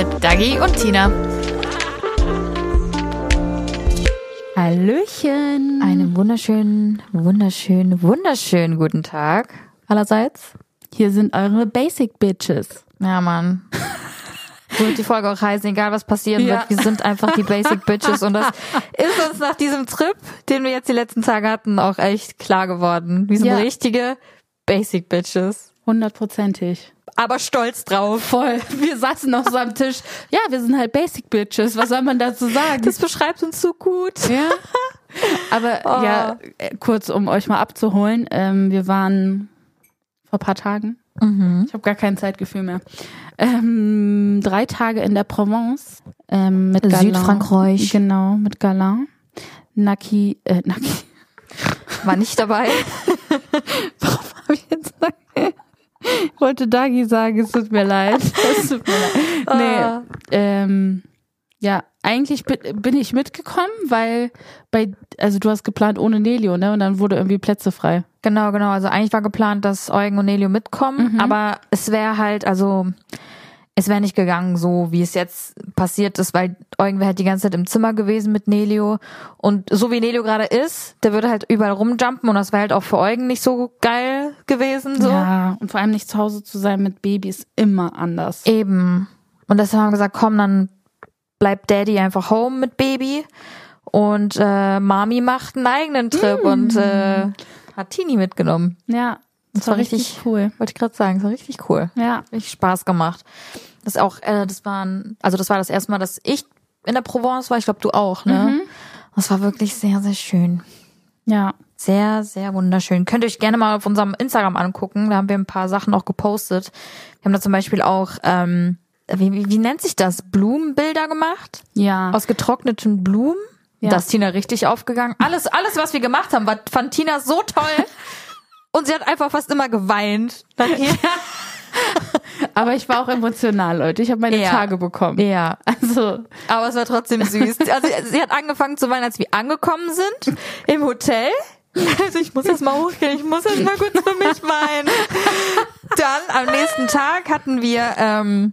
Mit Dagi und Tina. Hallöchen. Einen wunderschönen, wunderschönen, wunderschönen guten Tag allerseits. Hier sind eure Basic Bitches. Ja, Mann. Wird die Folge auch heißen, egal was passieren Ja. wird. Wir sind einfach die Basic Bitches und das ist uns nach diesem Trip, den wir jetzt die letzten Tage hatten, auch echt klar geworden. Wir sind Ja. richtige Basic Bitches. Hundertprozentig. Aber stolz drauf. Voll. Wir saßen noch so am Tisch. Ja, wir sind halt Basic Bitches. Was soll man dazu sagen? Das beschreibt uns so gut. ja. Aber Oh. ja, äh, kurz, um euch mal abzuholen. Ähm, wir waren vor ein paar Tagen. Mhm. Ich habe gar kein Zeitgefühl mehr. Ähm, drei Tage in der Provence. Ähm, mit Galan. Südfrankreich. Genau, mit Galan. Naki, äh, Naki. War nicht dabei. Warum habe ich jetzt Naki? Ich wollte Dagi sagen, es tut mir leid. Es tut mir leid. Ah. Nee, ähm, ja, eigentlich bin, bin ich mitgekommen, weil bei, also du hast geplant ohne Nelio, ne? Und dann wurde irgendwie Plätze frei. Genau, genau. Also eigentlich war geplant, dass Eugen und Nelio mitkommen, aber es wäre halt, also es wäre nicht gegangen, so wie es jetzt passiert ist, weil Eugen wäre halt die ganze Zeit im Zimmer gewesen mit Nelio und so wie Nelio gerade ist, der würde halt überall rumjumpen und das wäre halt auch für Eugen nicht so geil gewesen, so. Ja, und vor allem nicht zu Hause zu sein mit Baby ist immer anders. Eben. Und deshalb haben wir gesagt, komm, dann bleibt Daddy einfach home mit Baby und äh, Mami macht einen eigenen Trip und äh, hat Tini mitgenommen. Ja, das war richtig, cool. Wollte ich gerade sagen, das war richtig cool. Ja, Richtig Spaß gemacht. Das ist auch, äh, das waren, also das war das erste Mal, dass ich in der Provence war. Ich glaube, du auch, ne? Das war wirklich sehr, sehr schön. ja. Sehr, sehr wunderschön. Könnt ihr euch gerne mal auf unserem Instagram angucken. Da haben wir ein paar Sachen auch gepostet. Wir haben da zum Beispiel auch, ähm, wie, wie, wie nennt sich das? Blumenbilder gemacht? Ja. Aus getrockneten Blumen? Ja. Da ist Tina richtig aufgegangen. Alles, alles, was wir gemacht haben, war, fand Tina so toll. Und sie hat einfach fast immer geweint. Aber ich war auch emotional, Leute. Ich habe meine Ja. Tage bekommen. Ja, Also, aber es war trotzdem süß. Also sie hat angefangen zu weinen, als wir angekommen sind im Hotel. Also ich muss jetzt mal hochgehen, ich muss jetzt mal kurz für mich weinen. Dann am nächsten Tag hatten wir, ähm,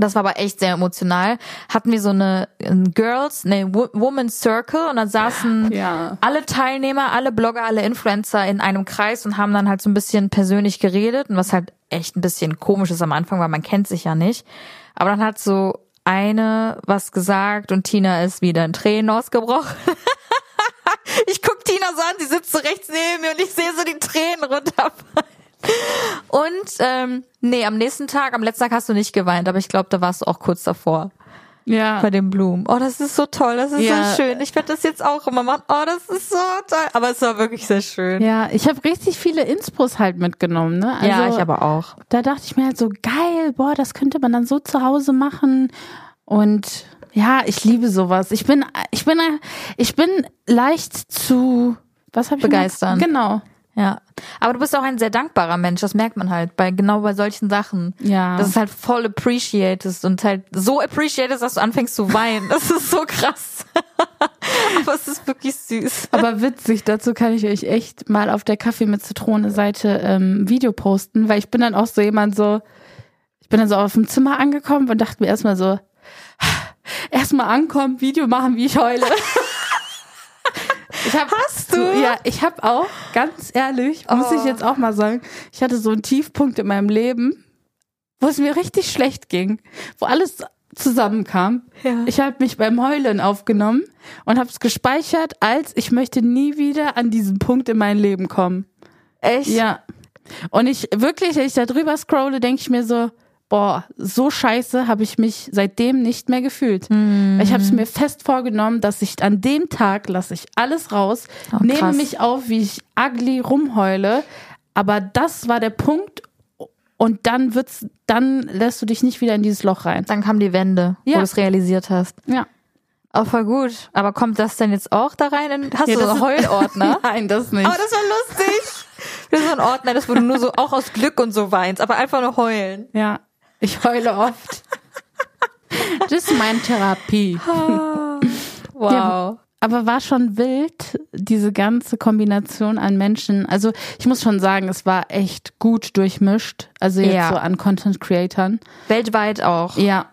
das war aber echt sehr emotional, hatten wir so eine ein Girls, ne Wo- Women's Circle und da saßen Ja. alle Teilnehmer, alle Blogger, alle Influencer in einem Kreis und haben dann halt so ein bisschen persönlich geredet und was halt echt ein bisschen komisch ist am Anfang, weil man kennt sich ja nicht. Aber dann hat so eine was gesagt und Tina ist wieder in Tränen ausgebrochen. ich guck Tina so an, sie sitzt so rechts neben mir und ich sehe so die Tränen runterfallen. Und ähm, nee, am nächsten Tag, am letzten Tag hast du nicht geweint, aber ich glaube, da warst du auch kurz davor ja. bei den Blumen. Oh, das ist so toll, das ist Ja. so schön. Ich werde das jetzt auch immer machen. Oh, das ist so toll. Aber es war wirklich sehr schön. Ja, ich habe richtig viele Inspros halt mitgenommen, ne? Also, ja, ich aber auch. Da dachte ich mir halt so, geil, boah, das könnte man dann so zu Hause machen. Und ja, ich liebe sowas. Ich bin, ich bin, ich bin leicht zu, was habe ich Begeistern. Genau. Ja. Aber du bist auch ein sehr dankbarer Mensch, das merkt man halt bei genau bei solchen Sachen. Ja. Das ist halt voll appreciatest und halt so appreciatest, dass du anfängst zu weinen. Das ist so krass. Aber es ist wirklich süß. Aber witzig, dazu kann ich euch echt mal auf der Kaffee mit Zitrone Seite ähm, Video posten, weil ich bin dann auch so jemand so, ich bin dann so auf dem Zimmer angekommen und dachte mir erstmal so, erstmal ankommen, Video machen, wie ich heule. Ich hab, Hast du? Ja, ich habe auch, ganz ehrlich, muss ich Oh. jetzt auch mal sagen, ich hatte so einen Tiefpunkt in meinem Leben, wo es mir richtig schlecht ging, wo alles zusammenkam. Ja. Ich habe mich beim Heulen aufgenommen und habe es gespeichert, als ich möchte nie wieder an diesen Punkt in mein Leben kommen. Echt? Ja. Und ich wirklich, wenn ich da drüber scrolle, denke ich mir so, boah, so scheiße habe ich mich seitdem nicht mehr gefühlt. Weil Ich habe es mir fest vorgenommen, dass ich an dem Tag lasse ich alles raus, Oh, nehme mich auf, wie ich ugly rumheule. Aber das war der Punkt, Und dann wird's, dann lässt du dich nicht wieder in dieses Loch rein. Dann kam die Wende, wo Ja. du es realisiert hast. Ja. Auch voll gut. Aber kommt das denn jetzt auch da rein? In, hast Ja, du so einen Heulordner? Nein, das nicht. Aber das war lustig. Das ist so ein Ordner, das wo du nur so auch aus Glück und so weinst, aber einfach nur heulen. ja, ich heule oft. das ist meine Therapie. Wow. Ja. Aber war schon wild, diese ganze Kombination an Menschen. Also ich muss schon sagen, es war echt gut durchmischt. Also jetzt Ja. so an Content-Creatern. Weltweit auch. Ja,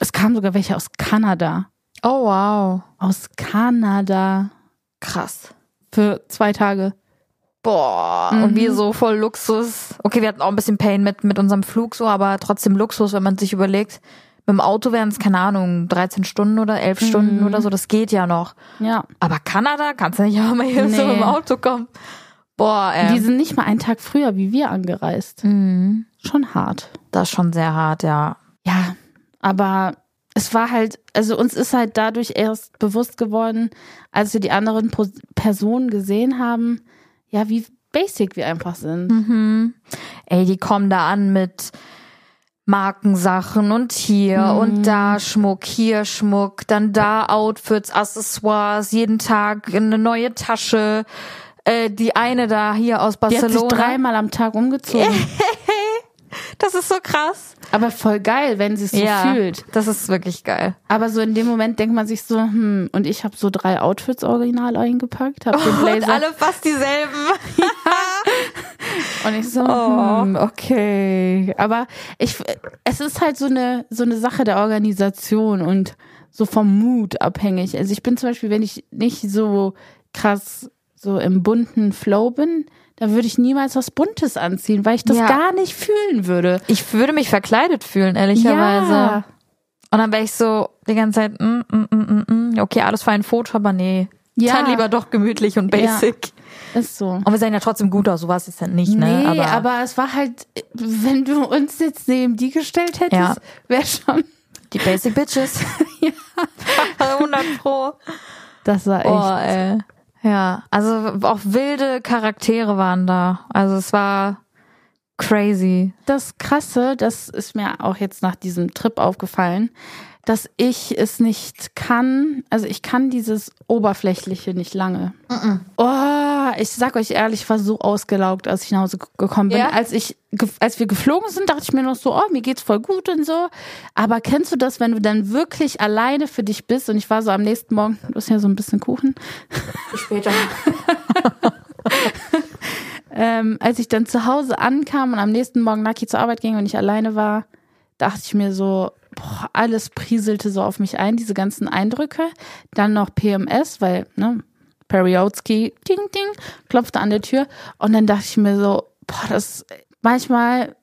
es kamen sogar welche aus Kanada. Oh wow. Aus Kanada. Krass. Für zwei Tage. Boah, und wir so voll Luxus. Okay, wir hatten auch ein bisschen Pain mit, mit unserem Flug so, aber trotzdem Luxus, wenn man sich überlegt, mit dem Auto wären es, keine Ahnung, 13 Stunden oder 11 Stunden oder so, das geht ja noch. Ja. Aber Kanada kannst du nicht auch mal hier so Nee. im Auto kommen. Boah, ey. Die sind nicht mal einen Tag früher wie wir angereist. Mhm. Schon hart. Das ist schon sehr hart, ja. Ja, aber es war halt, also uns ist halt dadurch erst bewusst geworden, als wir die anderen Pos- Personen gesehen haben, ja, wie basic wir einfach sind. Mhm. Ey, die kommen da an mit Markensachen und hier und da Schmuck, hier Schmuck, dann da Outfits, Accessoires, jeden Tag eine neue Tasche. Äh, die eine da hier aus Die hat sich Barcelona. dreimal am Tag umgezogen. das ist so krass. aber voll geil, wenn sie es so fühlt. das ist wirklich geil. Aber so in dem Moment denkt man sich so, hm, und ich habe so drei Outfits original eingepackt, habe den Und Blazer alle fast dieselben. und ich so, Oh. hm, okay. Aber ich, es ist halt so eine so eine Sache der Organisation und so vom Mut abhängig. Also ich bin zum Beispiel, wenn ich nicht so krass so im bunten Flow bin, dann würde ich niemals was Buntes anziehen, weil ich das Ja. gar nicht fühlen würde. Ich würde mich verkleidet fühlen, ehrlicherweise. Ja. Und dann wäre ich so die ganze Zeit, mm, mm, mm, mm, mm. okay, alles für ein Foto, aber nee. Ja. Dann lieber doch gemütlich und basic. Ist so. Und wir sehen ja trotzdem gut aus, so war es jetzt ja nicht, ne? Nee, aber, es war halt, wenn du uns jetzt neben die gestellt hättest, Ja. wäre schon. die Basic Bitches. ja. 100 pro. Das war echt. Oh, ey. Ja, also auch wilde Charaktere waren da. Also es war crazy. Das Krasse, das ist mir auch jetzt nach diesem Trip aufgefallen, dass ich es nicht kann, also ich kann dieses Oberflächliche nicht lange. Oh, ich sag euch ehrlich, ich war so ausgelaugt, als ich nach Hause gekommen bin. Ja? Als ich, als wir geflogen sind, dachte ich mir noch so, oh, mir geht's voll gut und so. Aber kennst du das, wenn du dann wirklich alleine für dich bist? Und ich war so am nächsten Morgen, du hast ja so ein bisschen Kuchen. Später. Ähm, als ich dann zu Hause ankam und am nächsten Morgen Naki zur Arbeit ging und ich alleine war, dachte ich mir so, boah, alles prieselte so auf mich ein, diese ganzen Eindrücke. Dann noch PMS, weil, ne, Periodsky, ding, ding, klopfte an der Tür. Und dann dachte ich mir so, boah, das, manchmal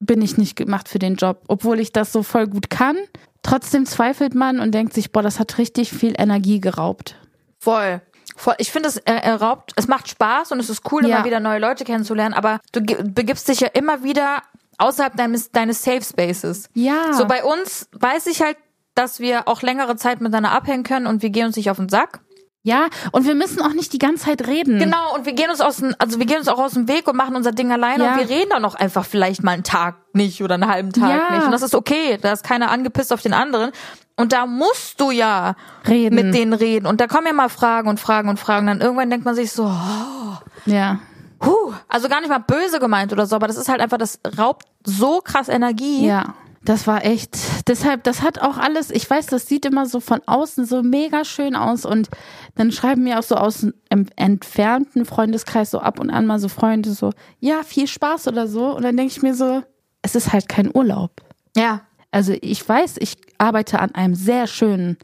bin ich nicht gemacht für den Job, obwohl ich das so voll gut kann. Trotzdem zweifelt man und denkt sich, boah, das hat richtig viel Energie geraubt. Voll. Voll. Ich finde, es äh, raubt, es macht Spaß und es ist cool, Ja. immer wieder neue Leute kennenzulernen, aber du begibst dich ja immer wieder außerhalb deines, deines Safe Spaces. Ja. So bei uns weiß ich halt, dass wir auch längere Zeit miteinander abhängen können und wir gehen uns nicht auf den Sack. ja, und wir müssen auch nicht die ganze Zeit reden. Genau, und wir gehen uns aus dem, also wir gehen uns auch aus dem Weg und machen unser Ding alleine Ja. und wir reden dann auch einfach vielleicht mal einen Tag nicht oder einen halben Tag Ja. nicht. Und das ist okay. Da ist keiner angepisst auf den anderen. Und da musst du ja Reden. mit denen reden. Und da kommen ja mal Fragen und Fragen und Fragen. Dann irgendwann denkt man sich so, oh, Ja. Huh, also gar nicht mal böse gemeint oder so, aber das ist halt einfach, das raubt so krass Energie. Ja, das war echt. Deshalb, das hat auch alles, ich weiß, das sieht immer so von außen so mega schön aus und dann schreiben mir auch so aus einem entfernten Freundeskreis so ab und an mal so Freunde so, ja, viel Spaß oder so. Und dann denke ich mir so, es ist halt kein Urlaub. Ja. Also ich weiß, ich arbeite an einem sehr schönen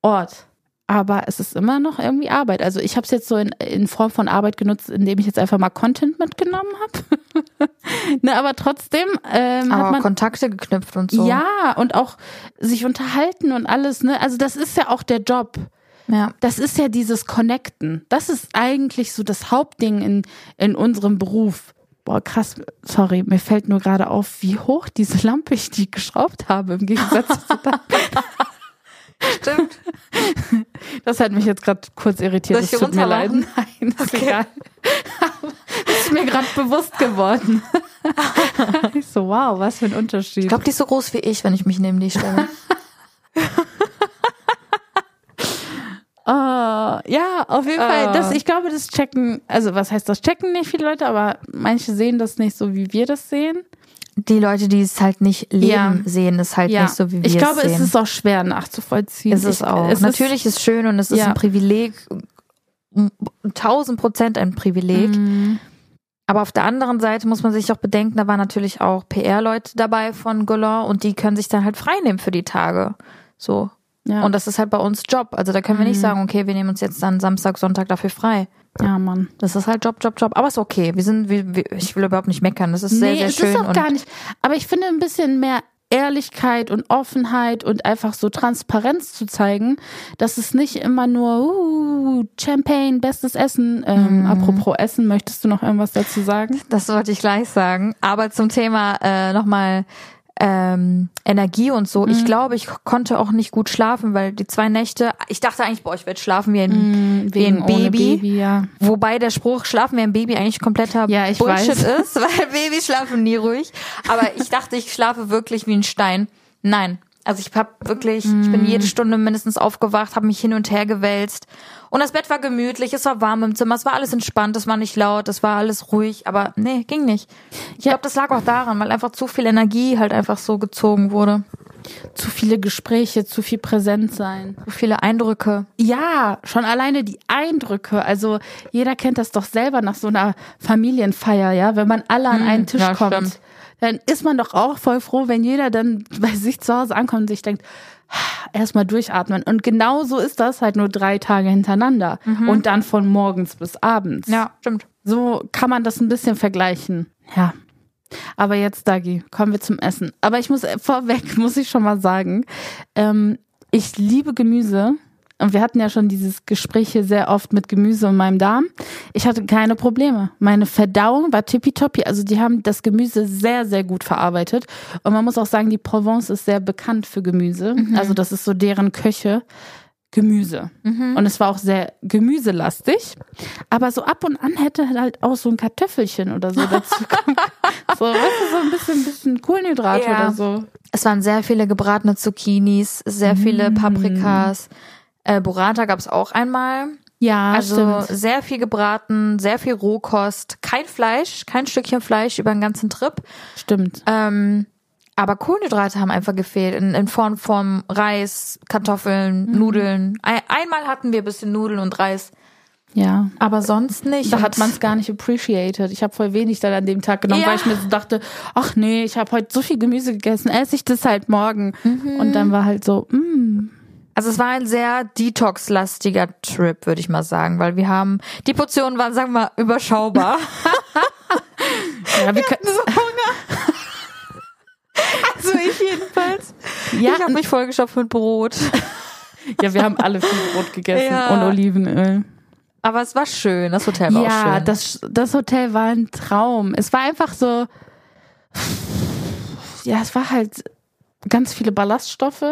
Ort. Aber es ist immer noch irgendwie Arbeit. Also ich habe es jetzt so in, in Form von Arbeit genutzt, indem ich jetzt einfach mal Content mitgenommen habe. ne, aber trotzdem ähm, Aber hat man Kontakte geknüpft und so. ja, und auch sich unterhalten und alles, ne? Also das ist ja auch der Job. Ja. Das ist ja dieses Connecten. Das ist eigentlich so das Hauptding in, in unserem Beruf. Boah, krass, sorry, mir fällt nur gerade auf, wie hoch diese Lampe ich die geschraubt habe im Gegensatz zu da. Stimmt. Das hat mich jetzt gerade kurz irritiert. Soll ich Das tut mir leid. Nein, ist egal. Das ist mir gerade bewusst geworden. ich so, wow, was für ein Unterschied. Ich glaube, die ist so groß wie ich, wenn ich mich neben die stelle. Oh, ja, auf jeden Fall. Ah. Das, ich glaube, das checken, also was heißt das checken nicht viele Leute, aber manche sehen das nicht so, wie wir das sehen. Die Leute, die es halt nicht leben, Ja. sehen es halt Ja, nicht so, wie wir ich glaube, es es sehen. ist auch schwer nachzuvollziehen. ist es ich, auch. Es Natürlich ist, schön und es ist Ja. ein Privileg, tausend Prozent ein Privileg. Mhm. Aber auf der anderen Seite muss man sich auch bedenken, da waren natürlich auch PR-Leute dabei von Golan und die können sich dann halt freinehmen für die Tage. So. Ja. Und das ist halt bei uns Job. Also da können wir nicht Mhm. sagen, okay, wir nehmen uns jetzt dann Samstag, Sonntag dafür frei. Ja, Mann. Das ist halt Job, Job, Job. Aber ist okay. Wir sind, wir, wir, ich will überhaupt nicht meckern. Das ist sehr, nee, sehr es schön. ist auch gar nicht. Aber ich finde ein bisschen mehr Ehrlichkeit und Offenheit und einfach so Transparenz zu zeigen, dass es nicht immer nur uh, Champagne, bestes Essen. Ähm, Mhm. Apropos Essen, möchtest du noch irgendwas dazu sagen? Das wollte ich gleich sagen. Aber zum Thema äh, nochmal ähm, Energie und so. Ich glaube, ich konnte auch nicht gut schlafen, weil die zwei Nächte, ich dachte eigentlich, boah, ich werde schlafen wie ein, wie ein Mhm, Baby. Baby ja. Wobei der Spruch schlafen wie ein Baby eigentlich kompletter Ja, ich Bullshit weiß. ist, weil Babys schlafen nie ruhig. Aber ich dachte, ich schlafe wirklich wie ein Stein. Nein. Also ich habe wirklich, ich bin jede Stunde mindestens aufgewacht, habe mich hin und her gewälzt. Und das Bett war gemütlich, es war warm im Zimmer, es war alles entspannt, es war nicht laut, es war alles ruhig, aber nee, ging nicht. Ich glaube, das lag auch daran, weil einfach zu viel Energie halt einfach so gezogen wurde. Zu viele Gespräche, zu viel präsent sein. So viele Eindrücke. Ja, schon alleine die Eindrücke. Also jeder kennt das doch selber nach so einer Familienfeier, ja, wenn man alle an einen Tisch ja, kommt. stimmt. Dann ist man doch auch voll froh, wenn jeder dann bei sich zu Hause ankommt und sich denkt, erstmal durchatmen. Und genau so ist das halt nur drei Tage hintereinander. Und dann von morgens bis abends. Ja, stimmt. So kann man das ein bisschen vergleichen. Ja. Aber jetzt, Dagi, kommen wir zum Essen. Aber ich muss äh, vorweg, muss ich schon mal sagen, ähm, ich liebe Gemüse. Und wir hatten ja schon dieses Gespräch hier sehr oft mit Gemüse und meinem Darm. Ich hatte keine Probleme. Meine Verdauung war tippitoppi. Also die haben das Gemüse sehr, sehr gut verarbeitet. Und man muss auch sagen, die Provence ist sehr bekannt für Gemüse. Also das ist so deren Köche. Gemüse. Und es war auch sehr gemüselastig. Aber so ab und an hätte halt auch so ein Kartoffelchen oder so dazu kommen. so, weißt du, so ein bisschen, bisschen Kohlenhydrate Ja. oder so. Es waren sehr viele gebratene Zucchinis, sehr viele Paprikas. Äh, Burrata gab es auch einmal. Ja, Also stimmt. sehr viel gebraten, sehr viel Rohkost, kein Fleisch, kein Stückchen Fleisch über den ganzen Trip. Stimmt. Ähm, aber Kohlenhydrate haben einfach gefehlt in, in Form von Reis, Kartoffeln, Nudeln. Ein, einmal hatten wir ein bisschen Nudeln und Reis, Ja. aber sonst nicht. Da hat man es gar nicht appreciated. Ich habe voll wenig dann an dem Tag genommen, Ja. weil ich mir so dachte, ach nee, ich habe heute so viel Gemüse gegessen, esse ich das halt morgen. Mhm. Und dann war halt so, mm, Also es war ein sehr detox-lastiger Trip, würde ich mal sagen, weil wir haben, die Portionen waren, sagen wir mal, überschaubar. ja, wir können, also ich jedenfalls. ja, ich habe mich vollgestopft mit Brot. ja, wir haben alle viel Brot gegessen Ja. und Olivenöl. Aber es war schön, das Hotel war auch Ja, schön. das, das Hotel war ein Traum. Es war einfach so, ja, es war halt ganz viele Ballaststoffe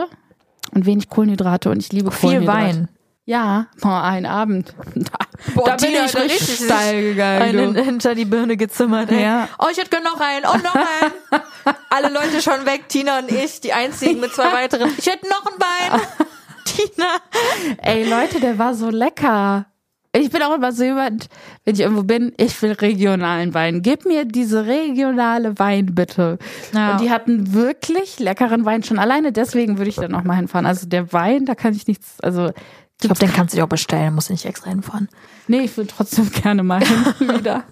und wenig Kohlenhydrate und ich liebe viel Kohlenhydrate. Wein. Ja, boah, ein Abend. Da, Boah, da bin Tina ich richtig richtig steil gegangen. einen du. hinter die Birne gezimmert. Ey. Ja. Oh, ich hätte gerne noch einen. Oh, noch einen. Alle Leute schon weg. Tina und ich, die einzigen mit zwei weiteren. Ich hätte noch ein Wein. Tina. Ey, Leute, der war so lecker. Ich bin auch immer so jemand, wenn ich irgendwo bin, ich will regionalen Wein. Gib mir diese regionale Wein bitte. Ja. Und die hatten wirklich leckeren Wein schon alleine, deswegen würde ich da noch mal hinfahren. Also der Wein, da kann ich nichts, also Ich glaube, den kannst du dir auch bestellen. Musst nicht extra hinfahren. nee, ich würde trotzdem gerne mal hin wieder.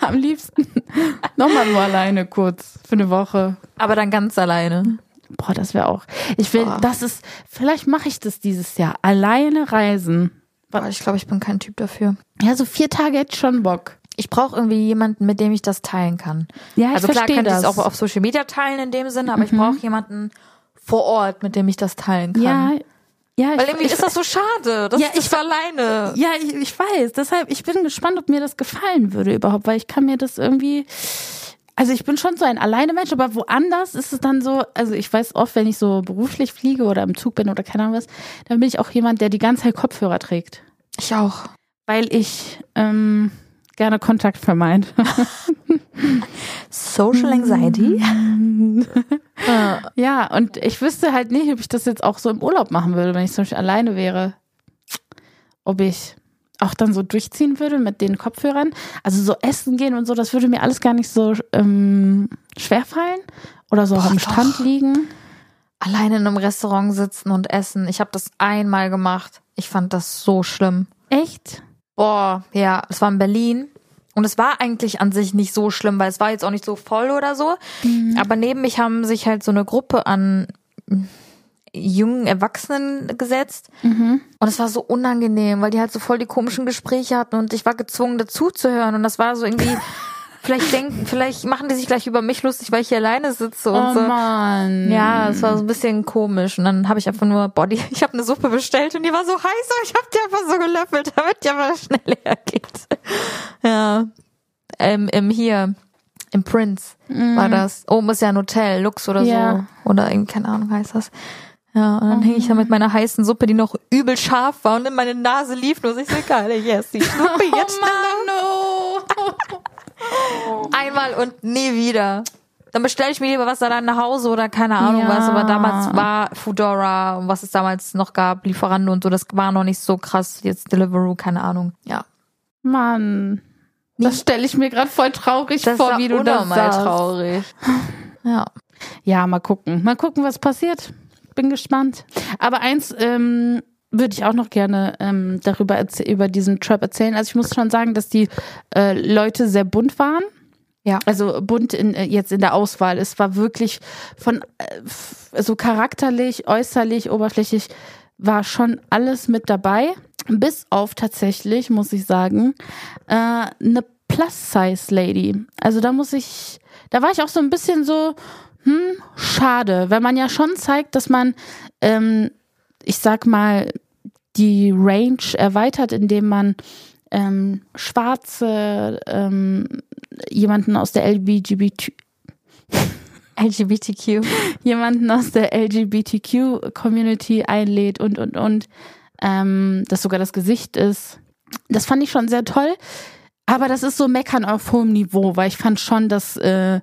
Am liebsten nochmal nur alleine kurz für eine Woche. Aber dann ganz alleine. Boah, das wäre auch. Ich will, Boah. das ist, vielleicht mache ich das dieses Jahr. Alleine reisen. Aber ich glaube, ich bin kein Typ dafür. Ja, so vier Tage hätte ich schon Bock. Ich brauche irgendwie jemanden, mit dem ich das teilen kann. Ja, ich also klar kann ich das. es auch auf Social Media teilen in dem Sinne, aber ich brauche jemanden vor Ort, mit dem ich das teilen kann. Ja, ja. Weil ich, irgendwie ich, ist das so schade. Das Ja, ich- für alleine. ja, ich, ich weiß. Deshalb, ich bin gespannt, ob mir das gefallen würde überhaupt, weil ich kann mir das irgendwie. Also ich bin schon so ein Alleine-Mensch, aber woanders ist es dann so, also ich weiß oft, wenn ich so beruflich fliege oder im Zug bin oder keine Ahnung was, dann bin ich auch jemand, der die ganze Zeit Kopfhörer trägt. Ich auch. Weil ich ähm, gerne Kontakt vermeide. Social Anxiety. Ja, und ich wüsste halt nicht, ob ich das jetzt auch so im Urlaub machen würde, wenn ich zum Beispiel alleine wäre. Ob ich auch dann so durchziehen würde mit den Kopfhörern. Also so essen gehen und so, das würde mir alles gar nicht so ähm, schwer fallen. Oder so Boah, am doch. Strand liegen. Alleine in einem Restaurant sitzen und essen. Ich habe das einmal gemacht. Ich fand das so schlimm. Echt? Boah, ja, es war in Berlin. Und es war eigentlich an sich nicht so schlimm, weil es war jetzt auch nicht so voll oder so. Aber neben mich haben sich halt so eine Gruppe an jungen Erwachsenen gesetzt. Und es war so unangenehm, weil die halt so voll die komischen Gespräche hatten und ich war gezwungen dazuzuhören. Und das war so irgendwie, vielleicht denken, vielleicht machen die sich gleich über mich lustig, weil ich hier alleine sitze und Oh so. Mann. Ja, es war so ein bisschen komisch. Und dann habe ich einfach nur Body, ich habe eine Suppe bestellt und die war so heiß, aber ich habe die einfach so gelöffelt, damit die aber schnell hergeht. Ja. Ähm, im hier, im Prince war das. Oben ist ja ein Hotel, Lux oder Ja. so. Oder irgendwie, keine Ahnung, heißt das. Ja, und dann hing ich da mit meiner heißen Suppe, die noch übel scharf war und in meine Nase lief nur. Ich so, geil, esse die Suppe jetzt Oh Mann, no. einmal und nie wieder. Dann bestelle ich mir lieber was dann nach Hause oder keine Ahnung Ja. was. Aber damals war Foodora und was es damals noch gab, Lieferando und so, das war noch nicht so krass. Jetzt Deliveroo, keine Ahnung. Ja. Mann. Das stelle ich mir gerade voll traurig Das vor, wie du das sagst. traurig. Ja. Ja, mal gucken. Mal gucken, was passiert. Bin gespannt. Aber eins ähm, würde ich auch noch gerne ähm, darüber über diesen Trap erzählen. Also ich muss schon sagen, dass die äh, Leute sehr bunt waren. Ja. Also bunt in, äh, jetzt in der Auswahl. Es war wirklich von äh, so charakterlich, äußerlich, oberflächlich war schon alles mit dabei. Bis auf tatsächlich, muss ich sagen, äh, eine Plus-Size-Lady. Also da muss ich, da war ich auch so ein bisschen so, hm, schade, weil man ja schon zeigt, dass man, ähm, ich sag mal, die Range erweitert, indem man ähm, schwarze, ähm, jemanden aus der LGBT, LGBTQ. jemanden aus der LGBTQ-Community einlädt und, und, und, ähm, das sogar das Gesicht ist. Das fand ich schon sehr toll. Aber das ist so Meckern auf hohem Niveau, weil ich fand schon, dass äh,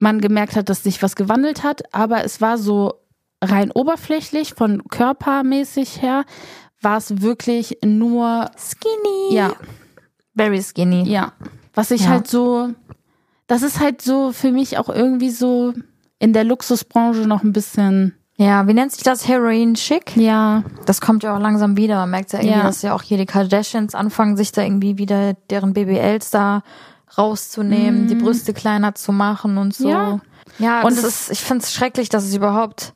man gemerkt hat, dass sich was gewandelt hat. Aber es war so rein oberflächlich, von körpermäßig her, war es wirklich nur, Skinny. ja, Very skinny. ja. Was ich Ja. halt so, das ist halt so für mich auch irgendwie so in der Luxusbranche noch ein bisschen, Ja, wie nennt sich das? Heroin Chic? ja, Das kommt ja auch langsam wieder. Man merkt ja irgendwie, Ja. dass ja auch hier die Kardashians anfangen, sich da irgendwie wieder deren BBLs da rauszunehmen, die Brüste kleiner zu machen und so. Mhm. Ja. Ja, Und es- ist, ich finde es schrecklich, dass es überhaupt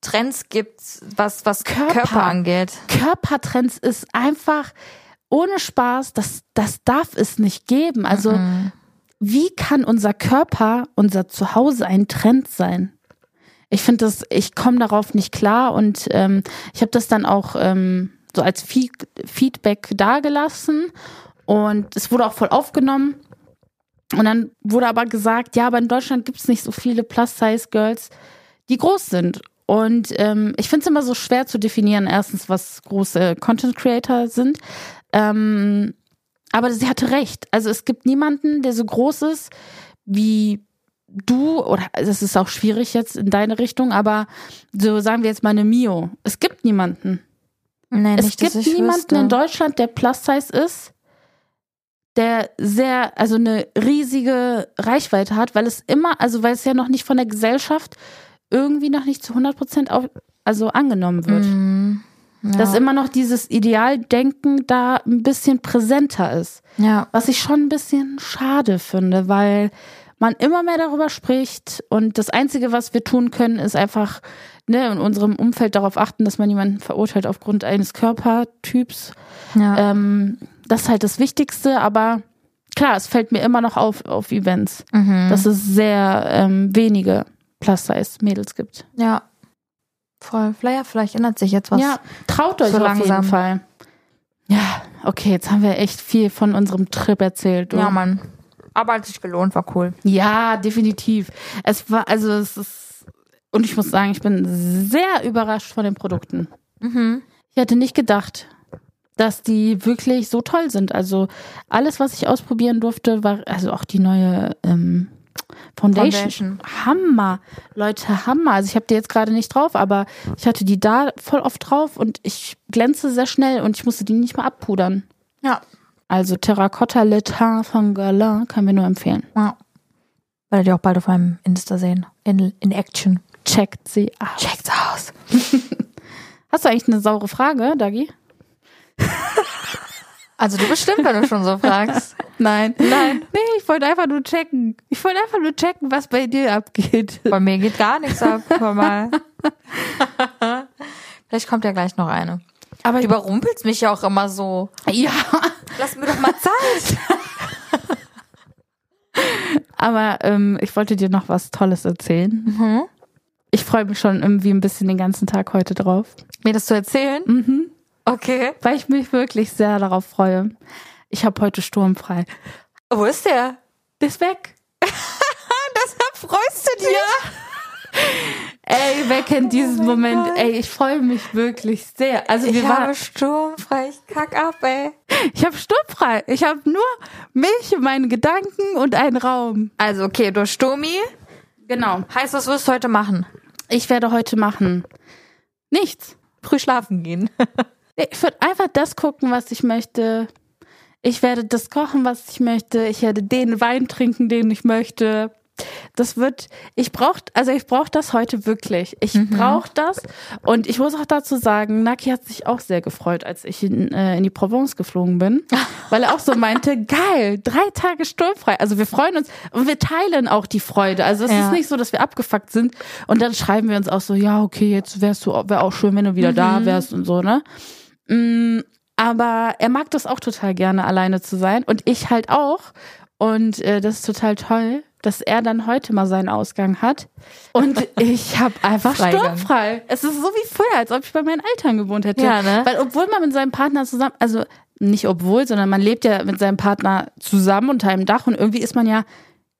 Trends gibt, was, was Körper. Körper. angeht. Körpertrends ist einfach ohne Spaß, das, das darf es nicht geben. Also, Mhm. wie kann unser Körper, unser Zuhause ein Trend sein? Ich finde das, ich komme darauf nicht klar und ähm, ich habe das dann auch ähm, so als Feed Feedback dagelassen und es wurde auch voll aufgenommen. Und dann wurde aber gesagt, ja, aber in Deutschland gibt es nicht so viele Plus-Size-Girls, die groß sind. Und ähm, ich finde es immer so schwer zu definieren, erstens, was große Content-Creator sind. Ähm, aber sie hatte recht. Also es gibt niemanden, der so groß ist wie du, oder das ist auch schwierig jetzt in deine Richtung, aber so sagen wir jetzt mal eine Mio. Es gibt niemanden. Nee, Es nicht, dass gibt niemanden wüsste. in Deutschland, der Plus-Size ist, der sehr, also eine riesige Reichweite hat, weil es immer, also weil es ja noch nicht von der Gesellschaft irgendwie noch nicht zu 100 Prozent also angenommen wird. Mhm. Ja. Dass immer noch dieses Idealdenken da ein bisschen präsenter ist. ja. Was ich schon ein bisschen schade finde, weil man immer mehr darüber spricht und das Einzige, was wir tun können, ist einfach ne, in unserem Umfeld darauf achten, dass man jemanden verurteilt aufgrund eines Körpertyps. ja. Ähm, das ist halt das Wichtigste, aber klar, es fällt mir immer noch auf auf Events, Mhm. dass es sehr ähm, wenige Plus-Size-Mädels gibt. ja. Voll. Vielleicht, vielleicht ändert sich jetzt was. Ja, traut euch so auf jeden langsam. Fall. Ja, okay, jetzt haben wir echt viel von unserem Trip erzählt. du. ja, Mann. Aber hat sich gelohnt, war cool. Ja, definitiv. Es war, also es ist, und ich muss sagen, ich bin sehr überrascht von den Produkten. Mhm. Ich hätte nicht gedacht. Dass die wirklich so toll sind. Also alles, was ich ausprobieren durfte, war also auch die neue ähm, Foundation. Foundation. Hammer, Leute, Hammer. Also ich habe die jetzt gerade nicht drauf, aber ich hatte die da voll oft drauf und ich glänze sehr schnell und ich musste die nicht mal abpudern. Ja. Also Terracotta Le Teint von Galin kann mir nur empfehlen. ja. Werdet ihr auch bald auf meinem Insta sehen. In, in Action. Checkt sie ab. Checkt's aus. Hast du eigentlich eine saure Frage, Dagi? Also du bestimmt, wenn du schon so fragst. Nein. Nein. Nee, ich wollte einfach nur checken. Ich wollte einfach nur checken, was bei dir abgeht. Bei mir geht gar nichts ab. Hör mal. Vielleicht kommt ja gleich noch eine. Aber Du überrumpelst mich ja auch immer so. ja, Lass mir doch mal Zeit. aber ähm, ich wollte dir noch was Tolles erzählen. Mhm. Ich freue mich schon irgendwie ein bisschen den ganzen Tag heute drauf. Mir das zu erzählen? Mhm. Okay. Weil ich mich wirklich sehr darauf freue. Ich habe heute sturmfrei. Wo ist der? Der ist weg. Deshalb freust du dich. Ey, wer kennt diesen mein Moment? Gott. Ey, ich freue mich wirklich sehr. Also wir Ich waren, habe sturmfrei. Ich kack ab, ey. ich habe sturmfrei. Ich habe nur mich, meine Gedanken und einen Raum. Also, okay, du Sturmi. Genau. Heißt, was wirst du heute machen? Ich werde heute machen nichts. Früh schlafen gehen. Ich würde einfach das gucken, was ich möchte. Ich werde das kochen, was ich möchte. Ich werde den Wein trinken, den ich möchte. Das wird, ich brauch, also ich brauche das heute wirklich. Ich brauche das. Und ich muss auch dazu sagen, Naki hat sich auch sehr gefreut, als ich in, äh, in die Provence geflogen bin, weil er auch so meinte, geil, drei Tage sturmfrei. Also wir freuen uns und wir teilen auch die Freude. Also es Ja. ist nicht so, dass wir abgefuckt sind und dann schreiben wir uns auch so, ja, okay, jetzt wärst du, wäre auch schön, wenn du wieder da wärst und so, ne? Mm, aber er mag das auch total gerne, alleine zu sein. Und ich halt auch. Und äh, das ist total toll, dass er dann heute mal seinen Ausgang hat. Und ich habe einfach sturmfrei. Es ist so wie früher, als ob ich bei meinen Eltern gewohnt hätte. Ja, ne? Weil obwohl man mit seinem Partner zusammen, also nicht obwohl, sondern man lebt ja mit seinem Partner zusammen unter einem Dach und irgendwie ist man ja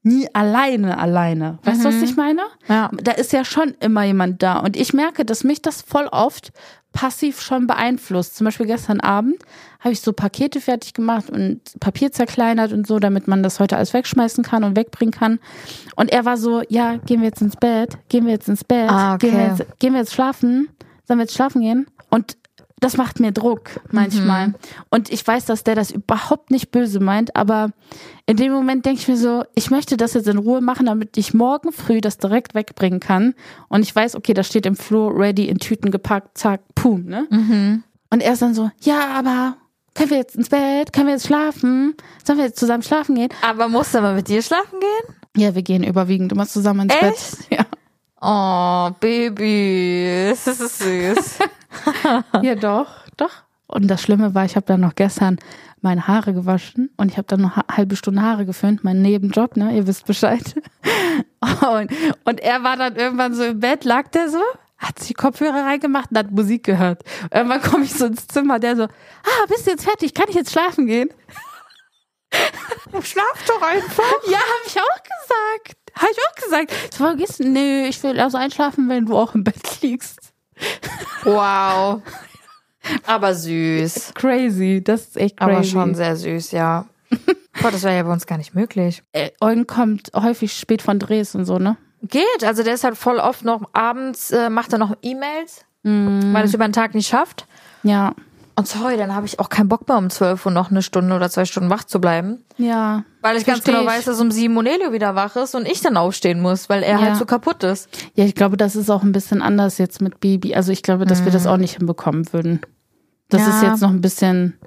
nie alleine alleine. Weißt du, was ich meine? Ja. Da ist ja schon immer jemand da. Und ich merke, dass mich das voll oft passiv schon beeinflusst. Zum Beispiel gestern Abend habe ich so Pakete fertig gemacht und Papier zerkleinert und so, damit man das heute alles wegschmeißen kann und wegbringen kann. Und er war so, ja, gehen wir jetzt ins Bett? Gehen wir jetzt ins Bett? Ah, okay. gehen, wir jetzt, gehen wir jetzt schlafen? Sollen wir jetzt schlafen gehen? Und das macht mir Druck manchmal. Und ich weiß, dass der das überhaupt nicht böse meint, aber in dem Moment denke ich mir so, ich möchte das jetzt in Ruhe machen, damit ich morgen früh das direkt wegbringen kann. Und ich weiß, okay, das steht im Flur, ready, in Tüten gepackt, zack, pum, ne? Und er ist dann so, ja, aber können wir jetzt ins Bett? Können wir jetzt schlafen? Sollen wir jetzt zusammen schlafen gehen? Aber musst du mal mit dir schlafen gehen? Ja, wir gehen überwiegend immer zusammen ins Echt? Bett. Ja. Oh, Baby. Das ist süß. Ja, doch, doch. Und das Schlimme war, ich habe dann noch gestern meine Haare gewaschen und ich habe dann noch eine halbe Stunde Haare geföhnt, mein Nebenjob, ne? Ihr wisst Bescheid. Und, und er war dann irgendwann so im Bett, lag der so, hat sich Kopfhörer reingemacht und hat Musik gehört. Irgendwann komme ich so ins Zimmer, der so, ah, bist du jetzt fertig? Kann ich jetzt schlafen gehen? Schlaf doch einfach. Ja, habe ich auch gesagt. Habe ich auch gesagt. So, vergiss, nö, ich will also einschlafen, wenn du auch im Bett liegst. Wow. Aber süß. Crazy, das ist echt crazy. Aber schon sehr süß, ja. Gott, das wäre ja bei uns gar nicht möglich. äh, Eugen kommt häufig spät von Drehs und so, ne? Geht, also der ist halt voll oft noch abends, äh, macht er noch E-Mails, weil er es über den Tag nicht schafft. Ja. Und sorry, dann habe ich auch keinen Bock mehr um 12 Uhr noch eine Stunde oder zwei Stunden wach zu bleiben. Ja. Weil ich ganz genau ich. weiß, dass um 7 Uhr Nelio wieder wach ist und ich dann aufstehen muss, weil er Ja. halt so kaputt ist. Ja, ich glaube, das ist auch ein bisschen anders jetzt mit Baby. Also ich glaube, dass wir das auch nicht hinbekommen würden. Das Ja. ist jetzt noch ein bisschen.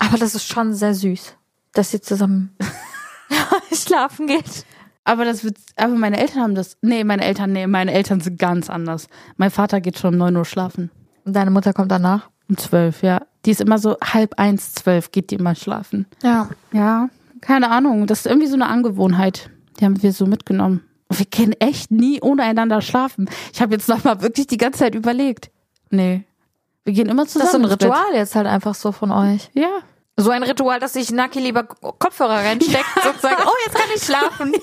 Aber das ist schon sehr süß, dass sie zusammen schlafen geht. Aber das wird. Aber meine Eltern haben das. Nee, meine Eltern, nee, meine Eltern sind ganz anders. Mein Vater geht schon um 9 Uhr schlafen. Und deine Mutter kommt danach? Um 12, ja. Die ist immer so halb eins, zwölf geht die immer schlafen. Ja. Ja, keine Ahnung. Das ist irgendwie so eine Angewohnheit. Die haben wir so mitgenommen. Und wir können echt nie ohne einander schlafen. Ich habe jetzt nochmal wirklich die ganze Zeit überlegt. Nee. Wir gehen immer Das zusammen. ist so ein Bett. Ritual jetzt halt einfach so von euch. Ja. So ein Ritual, dass sich Naki lieber Kopfhörer reinsteckt und sagt, oh, jetzt kann ich schlafen.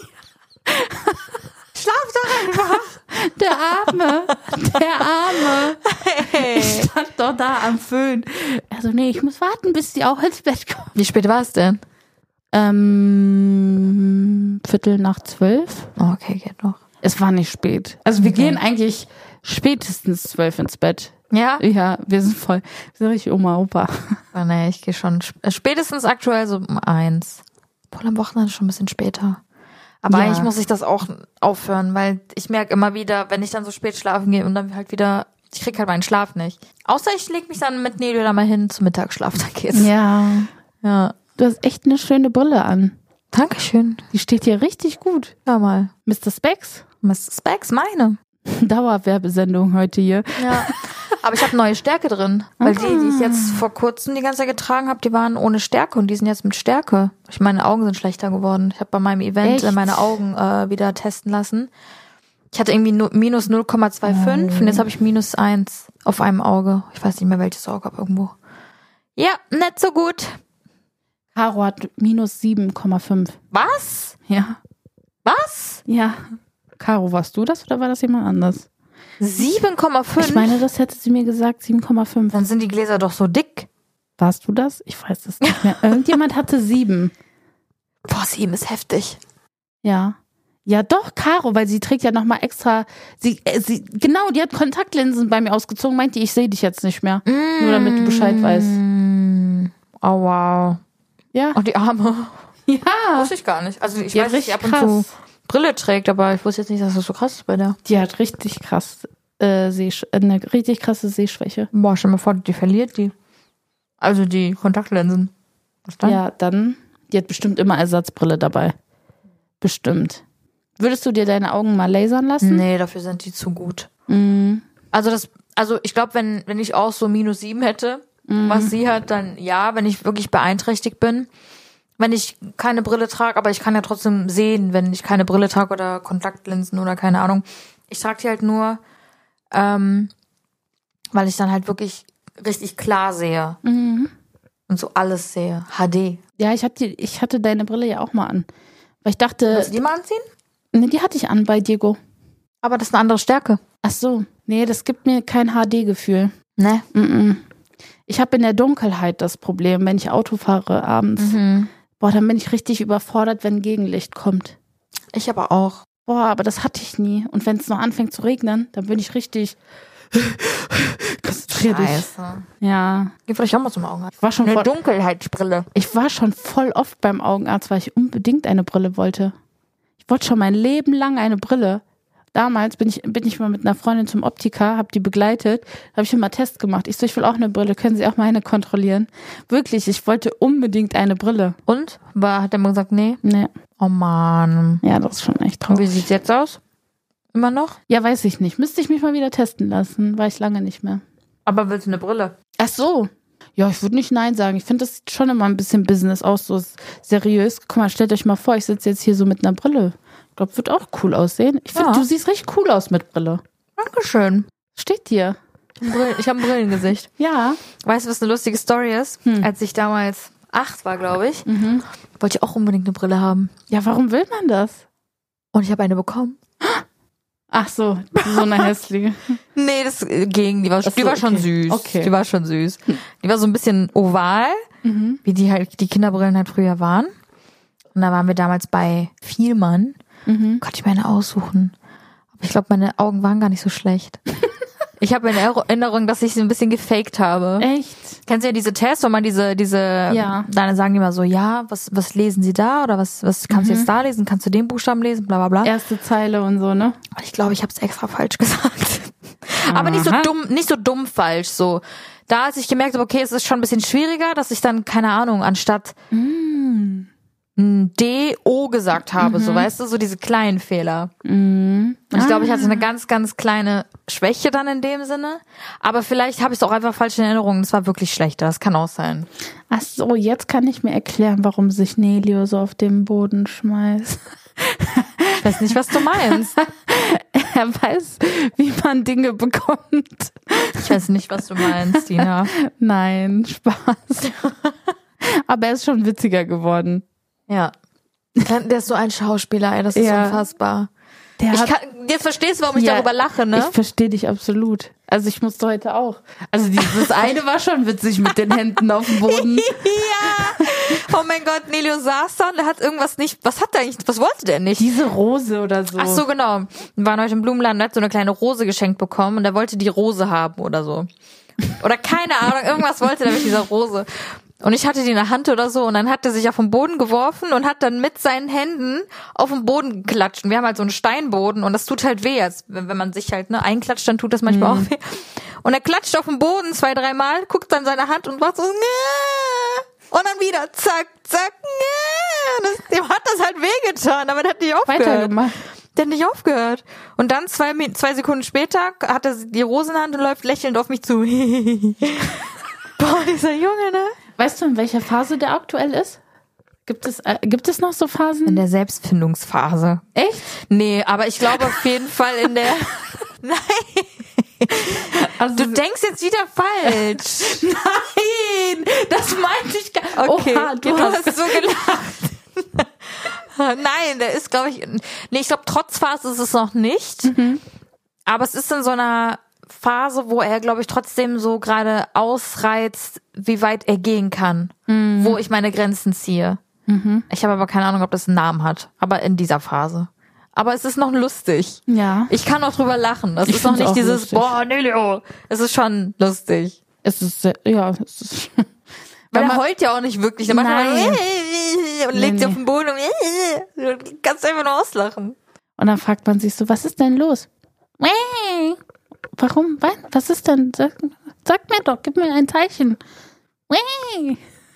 Schlaf doch einfach. Der Arme. Der Arme. Hey. Ich stand doch da am Föhn. Also nee, ich muss warten, bis die auch ins Bett kommen. Wie spät war es denn? Ähm, Viertel nach zwölf. Oh, okay, geht noch. Es war nicht spät. Also wir Okay. gehen eigentlich spätestens zwölf ins Bett. Ja? Ja, wir sind voll, wir sind richtig Oma, Opa. Oh, nee, ich gehe schon sp- äh, spätestens aktuell so um eins. Wohl am Wochenende schon ein bisschen später. Aber Ja. eigentlich muss ich das auch aufhören, weil ich merke immer wieder, wenn ich dann so spät schlafen gehe und dann halt wieder, ich krieg halt meinen Schlaf nicht. Außer ich leg mich dann mit Nelly da mal hin zum Mittagsschlaf, da geht's. Ja. ja. Du hast echt eine schöne Brille an. Dankeschön. Die steht hier richtig gut. Ja mal. Mr. Specs? Mr. Specs, meine. Dauerwerbesendung heute hier. Ja. Aber ich habe neue Stärke drin. Weil die, die ich jetzt vor kurzem die ganze Zeit getragen habe, die waren ohne Stärke und die sind jetzt mit Stärke. Ich meine Augen sind schlechter geworden. Ich habe bei meinem Event Echt? äh, meine Augen äh, wieder testen lassen. Ich hatte irgendwie nu- minus 0,25 und jetzt habe ich minus 1 auf einem Auge. Ich weiß nicht mehr welches Auge, aber irgendwo. Ja, nicht so gut. Caro hat minus 7,5. Was? Ja. Was? Ja. Caro, warst du das oder war das jemand anders? 7,5? Ich meine, das hätte sie mir gesagt, 7,5. dann sind die Gläser doch so dick. Warst du das? Ich weiß es nicht mehr. Irgendjemand hatte sieben. Boah, 7 ist heftig. Ja. Ja, doch, Caro, weil sie trägt ja nochmal extra. Sie, äh, sie, genau, die hat Kontaktlinsen bei mir ausgezogen, meinte, ich sehe dich jetzt nicht mehr. Nur damit du Bescheid weißt. Mm. Oh, wow. Ja. Und die Arme. Ja. Wusste ich gar nicht. Also ich Die weiß, richtig ab und krass. zu Brille trägt, aber ich wusste jetzt nicht, dass das so krass ist bei der. Die hat richtig krass, äh, Sehsch eine richtig krasse Sehschwäche. Boah, stell mal vor, die verliert die. Also die Kontaktlinsen. Was dann? Ja, dann, die hat bestimmt immer Ersatzbrille dabei. Bestimmt. Würdest du dir deine Augen mal lasern lassen? Nee, dafür sind die zu gut. Mhm. Also das, also ich glaube, wenn, wenn ich auch so minus sieben hätte, was sie hat, dann ja, wenn ich wirklich beeinträchtigt bin. Wenn ich keine Brille trage, aber ich kann ja trotzdem sehen, wenn ich keine Brille trage oder Kontaktlinsen oder keine Ahnung. Ich trage die halt nur, ähm, weil ich dann halt wirklich richtig klar sehe Mhm. und so alles sehe. HD. Ja, ich hatte, ich hatte deine Brille ja auch mal an. Weil ich dachte, Willst du die mal anziehen? nee, die hatte ich an bei Diego. Aber das ist eine andere Stärke. Ach so. Nee, das gibt mir kein HD-Gefühl. Ne? Mhm. Ich habe in der Dunkelheit das Problem, wenn ich Auto fahre abends. Mhm. Boah, dann bin ich richtig überfordert, wenn Gegenlicht kommt. Ich aber auch. Boah, aber das hatte ich nie. Und wenn es noch anfängt zu regnen, dann bin ich richtig. Konzentrier dich. Scheiße. Ja. Geh vielleicht auch mal zum Augenarzt. Ich war, schon Eine voll, Dunkelheitsbrille. ich war schon voll oft beim Augenarzt, weil ich unbedingt eine Brille wollte. Ich wollte schon mein Leben lang eine Brille. Damals bin ich, bin ich mal mit einer Freundin zum Optiker, habe die begleitet, habe ich immer Test gemacht. Ich so, ich will auch eine Brille, können Sie auch meine kontrollieren? Wirklich, ich wollte unbedingt eine Brille. Und? War, hat der mal gesagt, nee? Nee, Oh man. ja, das ist schon echt Und wie traurig. sieht's jetzt aus? Immer noch? Ja, weiß ich nicht. Müsste ich mich mal wieder testen lassen. War ich lange nicht mehr. Aber willst du eine Brille? Ach so. Ja, ich würde nicht Nein sagen. Ich finde, das sieht schon immer ein bisschen Business aus, so seriös. Guck mal, stellt euch mal vor, ich sitze jetzt hier so mit einer Brille. Ich glaube, wird auch cool aussehen. Ich finde, Ja. du siehst richtig cool aus mit Brille. Dankeschön. Steht dir. Ich habe ein Brillengesicht. Ja. Weißt du, was eine lustige Story ist? Als ich damals acht war, glaube ich, wollte ich auch unbedingt eine Brille haben. Ja, warum will man das? Und ich habe eine bekommen. Ach so, so eine hässliche. Nee, das ging. Die war, so, die war schon okay. süß. Okay. Die war schon süß. Die war so ein bisschen oval, Mhm. wie die halt die Kinderbrillen halt früher waren. Und da waren wir damals bei Vielmann. Mhm. Konnte ich mir eine aussuchen. Aber ich glaube, meine Augen waren gar nicht so schlecht. ich habe in Erinnerung, dass ich sie ein bisschen gefaked habe. Echt? Kennst du ja diese Tests, wo man diese, diese, Ja. dann sagen die immer so, ja, was, was lesen sie da? Oder was, was kannst du jetzt da lesen? Kannst du den Buchstaben lesen? Bla, bla, bla. Erste Zeile und so, ne? Ich glaube, ich habe es extra falsch gesagt. Aber nicht so dumm, nicht so dumm falsch, so. Da, als ich gemerkt habe, okay, es ist schon ein bisschen schwieriger, dass ich dann, keine Ahnung, anstatt Mm. Ein D, O gesagt habe, so, weißt du, so diese kleinen Fehler. Mhm. Und ich glaube, ich hatte eine ganz, ganz kleine Schwäche dann in dem Sinne. Aber vielleicht habe ich es auch einfach falsch in Erinnerung. Das war wirklich schlechter. Das kann auch sein. Ach so, jetzt kann ich mir erklären, warum sich Nelio so auf den Boden schmeißt. Ich weiß nicht, was du meinst. Er weiß, wie man Dinge bekommt. Ich weiß nicht, was du meinst, Dina. Nein, Spaß. Aber er ist schon witziger geworden. Ja. Der ist so ein Schauspieler, ey. Das ist Ja. unfassbar. Der Ich kann, jetzt verstehst du, warum ich Ja, darüber lache, ne? ich verstehe dich absolut. Also ich musste heute auch. Also dieses eine war schon witzig mit den Händen auf dem Boden. ja. Oh mein Gott, Nelio saß da und er hat irgendwas nicht. Was hat er eigentlich? Was wollte der nicht? Diese Rose oder so. Ach so, genau. Wir waren heute im Blumenladen und hat so eine kleine Rose geschenkt bekommen und er wollte die Rose haben oder so. Oder keine Ahnung, irgendwas wollte er mit dieser Rose. Und ich hatte die in der Hand oder so und dann hat er sich auf den Boden geworfen und hat dann mit seinen Händen auf den Boden geklatscht. Und wir haben halt so einen Steinboden und das tut halt weh, als wenn, wenn man sich halt ne, einklatscht, dann tut das manchmal Mhm. auch weh. Und er klatscht auf den Boden zwei, dreimal, guckt dann seine Hand und macht so und dann wieder zack, zack, das, dem hat das halt wehgetan, aber der hat nicht aufgehört. Weitergemacht. Der hat nicht aufgehört. Und dann zwei, zwei Sekunden später hat er die Rose in der Hand und läuft lächelnd auf mich zu. Boah, dieser Junge, ne? Weißt du, in welcher Phase der aktuell ist? Gibt es, äh, gibt es noch so Phasen? In der Selbstfindungsphase. Echt? Nee, aber ich glaube auf jeden Fall in der. Nein, Also, du denkst jetzt wieder falsch. nein, das meinte ich gar Okay, Oha, du du hast, hast so gelacht. Nein, der ist, glaube ich, nee, ich glaube, trotz Phase ist es noch nicht. Aber es ist in so einer Phase, wo er, glaube ich, trotzdem so gerade ausreizt, wie weit er gehen kann, wo ich meine Grenzen ziehe. Ich habe aber keine Ahnung, ob das einen Namen hat, aber in dieser Phase. Aber es ist noch lustig. ja. Ich kann auch drüber lachen. Das Ich ist noch nicht dieses, lustig. boah, Nelio. Es ist schon lustig. Es ist, sehr- ja, es ist, Weil er man- heult ja auch nicht wirklich. Der macht Nein. immer und legt Nee, sich auf den Boden und du kannst einfach nur auslachen. und dann fragt man sich so, was ist denn los? Warum? Was, was ist denn? Sag, sag mir doch, gib mir ein Zeichen.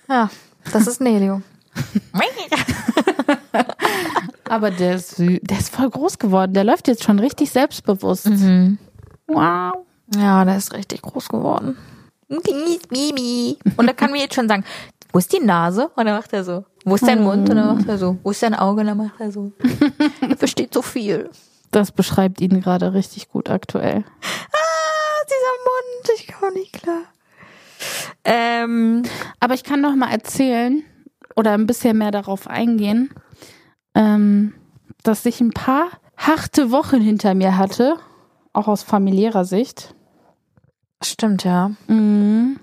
Ja, das ist Nelio. Aber der ist, der ist voll groß geworden. Der läuft jetzt schon richtig selbstbewusst. Mhm. Wow. Ja, der ist richtig groß geworden. Und er kann mir jetzt schon sagen, wo ist die Nase? Und dann macht er so. Wo ist dein Mund? Und dann macht er so. Wo ist dein Auge? Und dann macht er so. Er versteht so viel. Das beschreibt ihn gerade richtig gut aktuell. Ich komme nicht klar. Ähm, Aber ich kann noch mal erzählen oder ein bisschen mehr darauf eingehen, ähm, dass ich ein paar harte Wochen hinter mir hatte, auch aus familiärer Sicht. stimmt, ja. Mhm.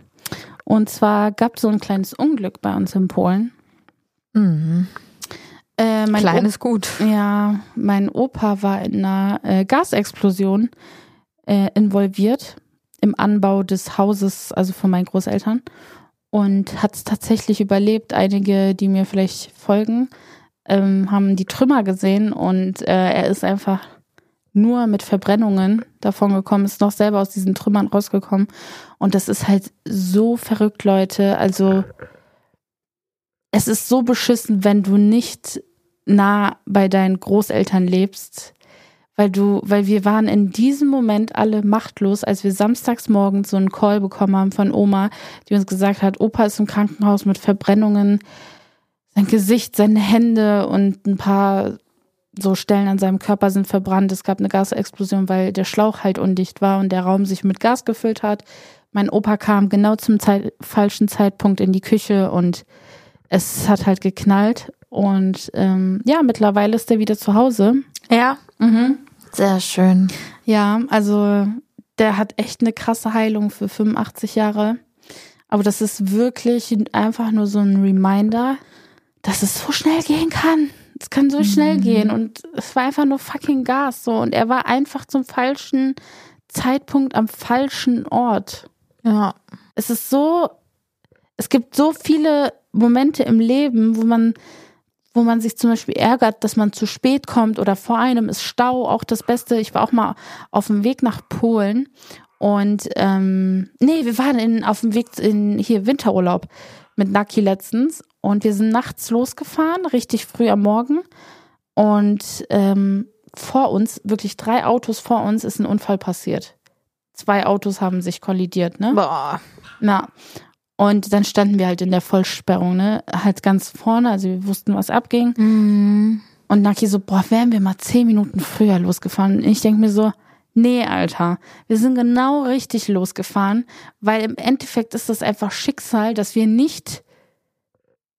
Und zwar gab es so ein kleines Unglück bei uns in Polen. Mhm. Äh, mein Klein ist gut. Ja, mein Opa war in einer äh, Gasexplosion äh, involviert im Anbau des Hauses, also von meinen Großeltern. Und hat es tatsächlich überlebt. Einige, die mir vielleicht folgen, ähm, haben die Trümmer gesehen und äh, er ist einfach nur mit Verbrennungen davon gekommen, ist noch selber aus diesen Trümmern rausgekommen. Und das ist halt so verrückt, Leute. Also es ist so beschissen, wenn du nicht nah bei deinen Großeltern lebst, weil du, weil wir waren in diesem Moment alle machtlos, als wir samstags morgens so einen Call bekommen haben von Oma, die uns gesagt hat, Opa ist im Krankenhaus mit Verbrennungen, sein Gesicht, seine Hände und ein paar so Stellen an seinem Körper sind verbrannt. Es gab eine Gasexplosion, weil der Schlauch halt undicht war und der Raum sich mit Gas gefüllt hat. Mein Opa kam genau zum Zeit falschen Zeitpunkt in die Küche und es hat halt geknallt. Und ähm, ja, mittlerweile ist er wieder zu Hause. Ja. Mhm. Sehr schön. Ja, also der hat echt eine krasse Heilung für 85 Jahre. Aber das ist wirklich einfach nur so ein Reminder, dass es so schnell gehen kann. Es kann so schnell gehen. Und es war einfach nur fucking Gas. So. Und er war einfach zum falschen Zeitpunkt am falschen Ort. Ja. Es ist so, es gibt so viele Momente im Leben, wo man, wo man sich zum Beispiel ärgert, dass man zu spät kommt oder vor einem ist Stau auch das Beste. Ich war auch mal auf dem Weg nach Polen und ähm, nee, wir waren in, auf dem Weg in hier Winterurlaub mit Naki letztens und wir sind nachts losgefahren, richtig früh am Morgen und ähm, vor uns, wirklich drei Autos vor uns, ist ein Unfall passiert. Zwei Autos haben sich kollidiert, ne? Boah. Na. Und dann standen wir halt in der Vollsperrung, ne? Halt ganz vorne, also wir wussten, was abging. Mhm. Und Naki so, boah, wären wir mal zehn Minuten früher losgefahren. Und ich denk mir so, nee, Alter, wir sind genau richtig losgefahren, weil im Endeffekt ist das einfach Schicksal, dass wir nicht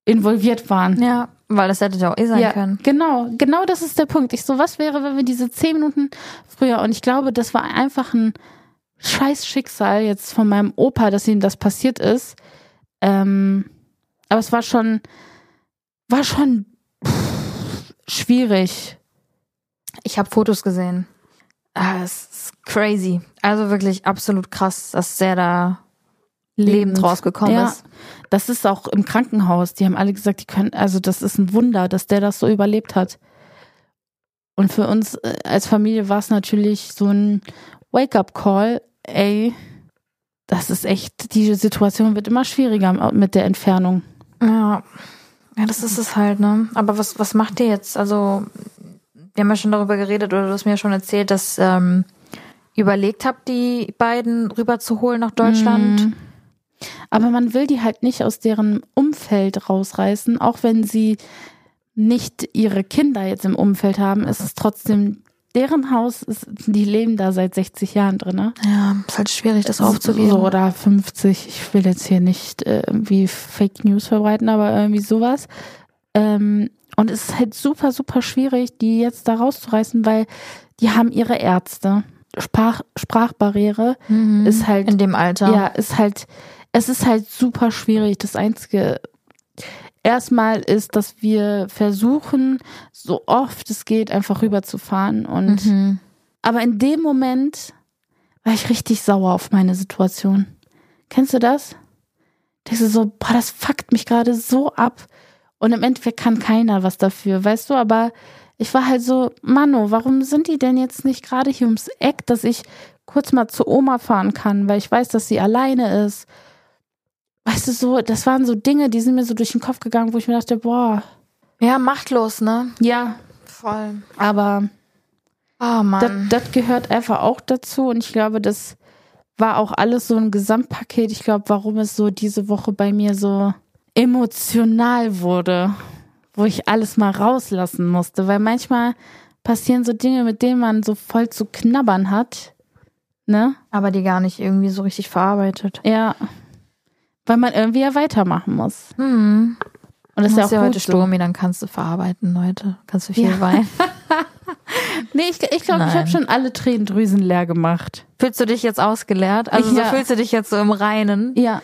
involviert waren. Ja, weil das hätte ja auch eh sein ja, können. Genau, genau das ist der Punkt. Ich so, was wäre, wenn wir diese zehn Minuten früher und ich glaube, das war einfach ein scheiß Schicksal jetzt von meinem Opa, dass ihm das passiert ist. Ähm, aber es war schon, war schon pff, schwierig. Ich habe Fotos gesehen. Ah, es ist crazy. Also wirklich absolut krass, dass der da lebend rausgekommen ja, ist. Das ist auch im Krankenhaus. Die haben alle gesagt, die können, also das ist ein Wunder, dass der das so überlebt hat. Und für uns äh, als Familie war es natürlich so ein Wake-up-Call. Ey, das ist echt, die Situation wird immer schwieriger mit der Entfernung. Ja. Ja, das ist es halt, ne? Aber was, was macht ihr jetzt? Also, wir haben ja schon darüber geredet oder du hast mir ja schon erzählt, dass ähm, ihr überlegt habt, die beiden rüberzuholen nach Deutschland. Mhm. Aber man will die halt nicht aus deren Umfeld rausreißen, auch wenn sie nicht ihre Kinder jetzt im Umfeld haben, ist es trotzdem deren Haus, ist, die leben da seit 60 Jahren drin. Ne? Ja, ist halt schwierig, das aufzugeben. So, oder 50. Ich will jetzt hier nicht äh, irgendwie Fake News verbreiten, aber irgendwie sowas. Ähm, und es ist halt super, super schwierig, die jetzt da rauszureißen, weil die haben ihre Ärzte. Sprach, Sprachbarriere Mhm. ist halt in dem Alter. ja, ist halt, es ist halt super schwierig. Das Einzige, erstmal ist, dass wir versuchen, so oft es geht, einfach rüberzufahren. Und, Mhm. aber in dem Moment war ich richtig sauer auf meine Situation. Kennst du das? Denkst du so, boah, das fuckt mich gerade so ab. Und im Endeffekt kann keiner was dafür, weißt du? Aber ich war halt so, Mano, warum sind die denn jetzt nicht gerade hier ums Eck, dass ich kurz mal zu Oma fahren kann, weil ich weiß, dass sie alleine ist. Weißt du, so, das waren so Dinge, die sind mir so durch den Kopf gegangen, wo ich mir dachte, boah, Ja, machtlos, ne? ja, Voll. aber Oh das, Mann. das gehört einfach auch dazu und ich glaube, das war auch alles so ein Gesamtpaket. Ich glaube, warum es so diese Woche bei mir so emotional wurde, wo ich alles mal rauslassen musste, weil manchmal passieren so Dinge, mit denen man so voll zu knabbern hat, ne? Aber die gar nicht irgendwie so richtig verarbeitet. Ja. Weil man irgendwie ja weitermachen muss. Hm. Und das ist ja auch ja gut heute so. Sturmi, dann kannst du verarbeiten, Leute. Kannst du viel Ja. weinen. Nee, ich glaube, ich, glaub, ich habe schon alle Tränendrüsen leer gemacht. Fühlst du dich jetzt ausgeleert? Also Ja. so fühlst du dich jetzt so im Reinen? Ja.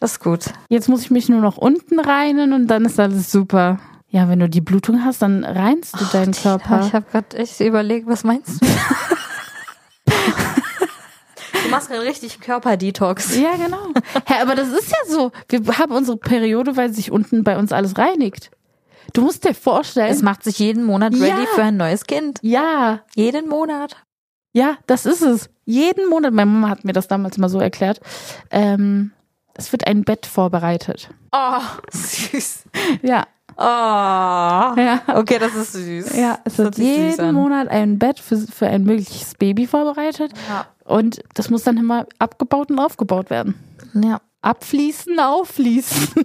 Das ist gut. Jetzt muss ich mich nur noch unten reinen und dann ist alles super. Ja, wenn du die Blutung hast, dann reinst du deinen Körper. Ich habe gerade echt überlegt, was meinst du? du machst gerade richtig Körperdetox. Ja, genau. Hä, aber das ist ja so. Wir haben unsere Periode, weil sich unten bei uns alles reinigt. Du musst dir vorstellen. Es macht sich jeden Monat ready Ja. für ein neues Kind. ja, Jeden Monat. ja, das ist es. Jeden Monat, meine Mama hat mir das damals mal so erklärt, ähm, es wird ein Bett vorbereitet. Oh, süß. Ja, Oh. ja. Okay, das ist süß. Ja, es Das wird jeden. Monat ein Bett für, für ein mögliches Baby vorbereitet. Ja. Und das muss dann immer abgebaut und aufgebaut werden. ja. Abfließen, auffließen.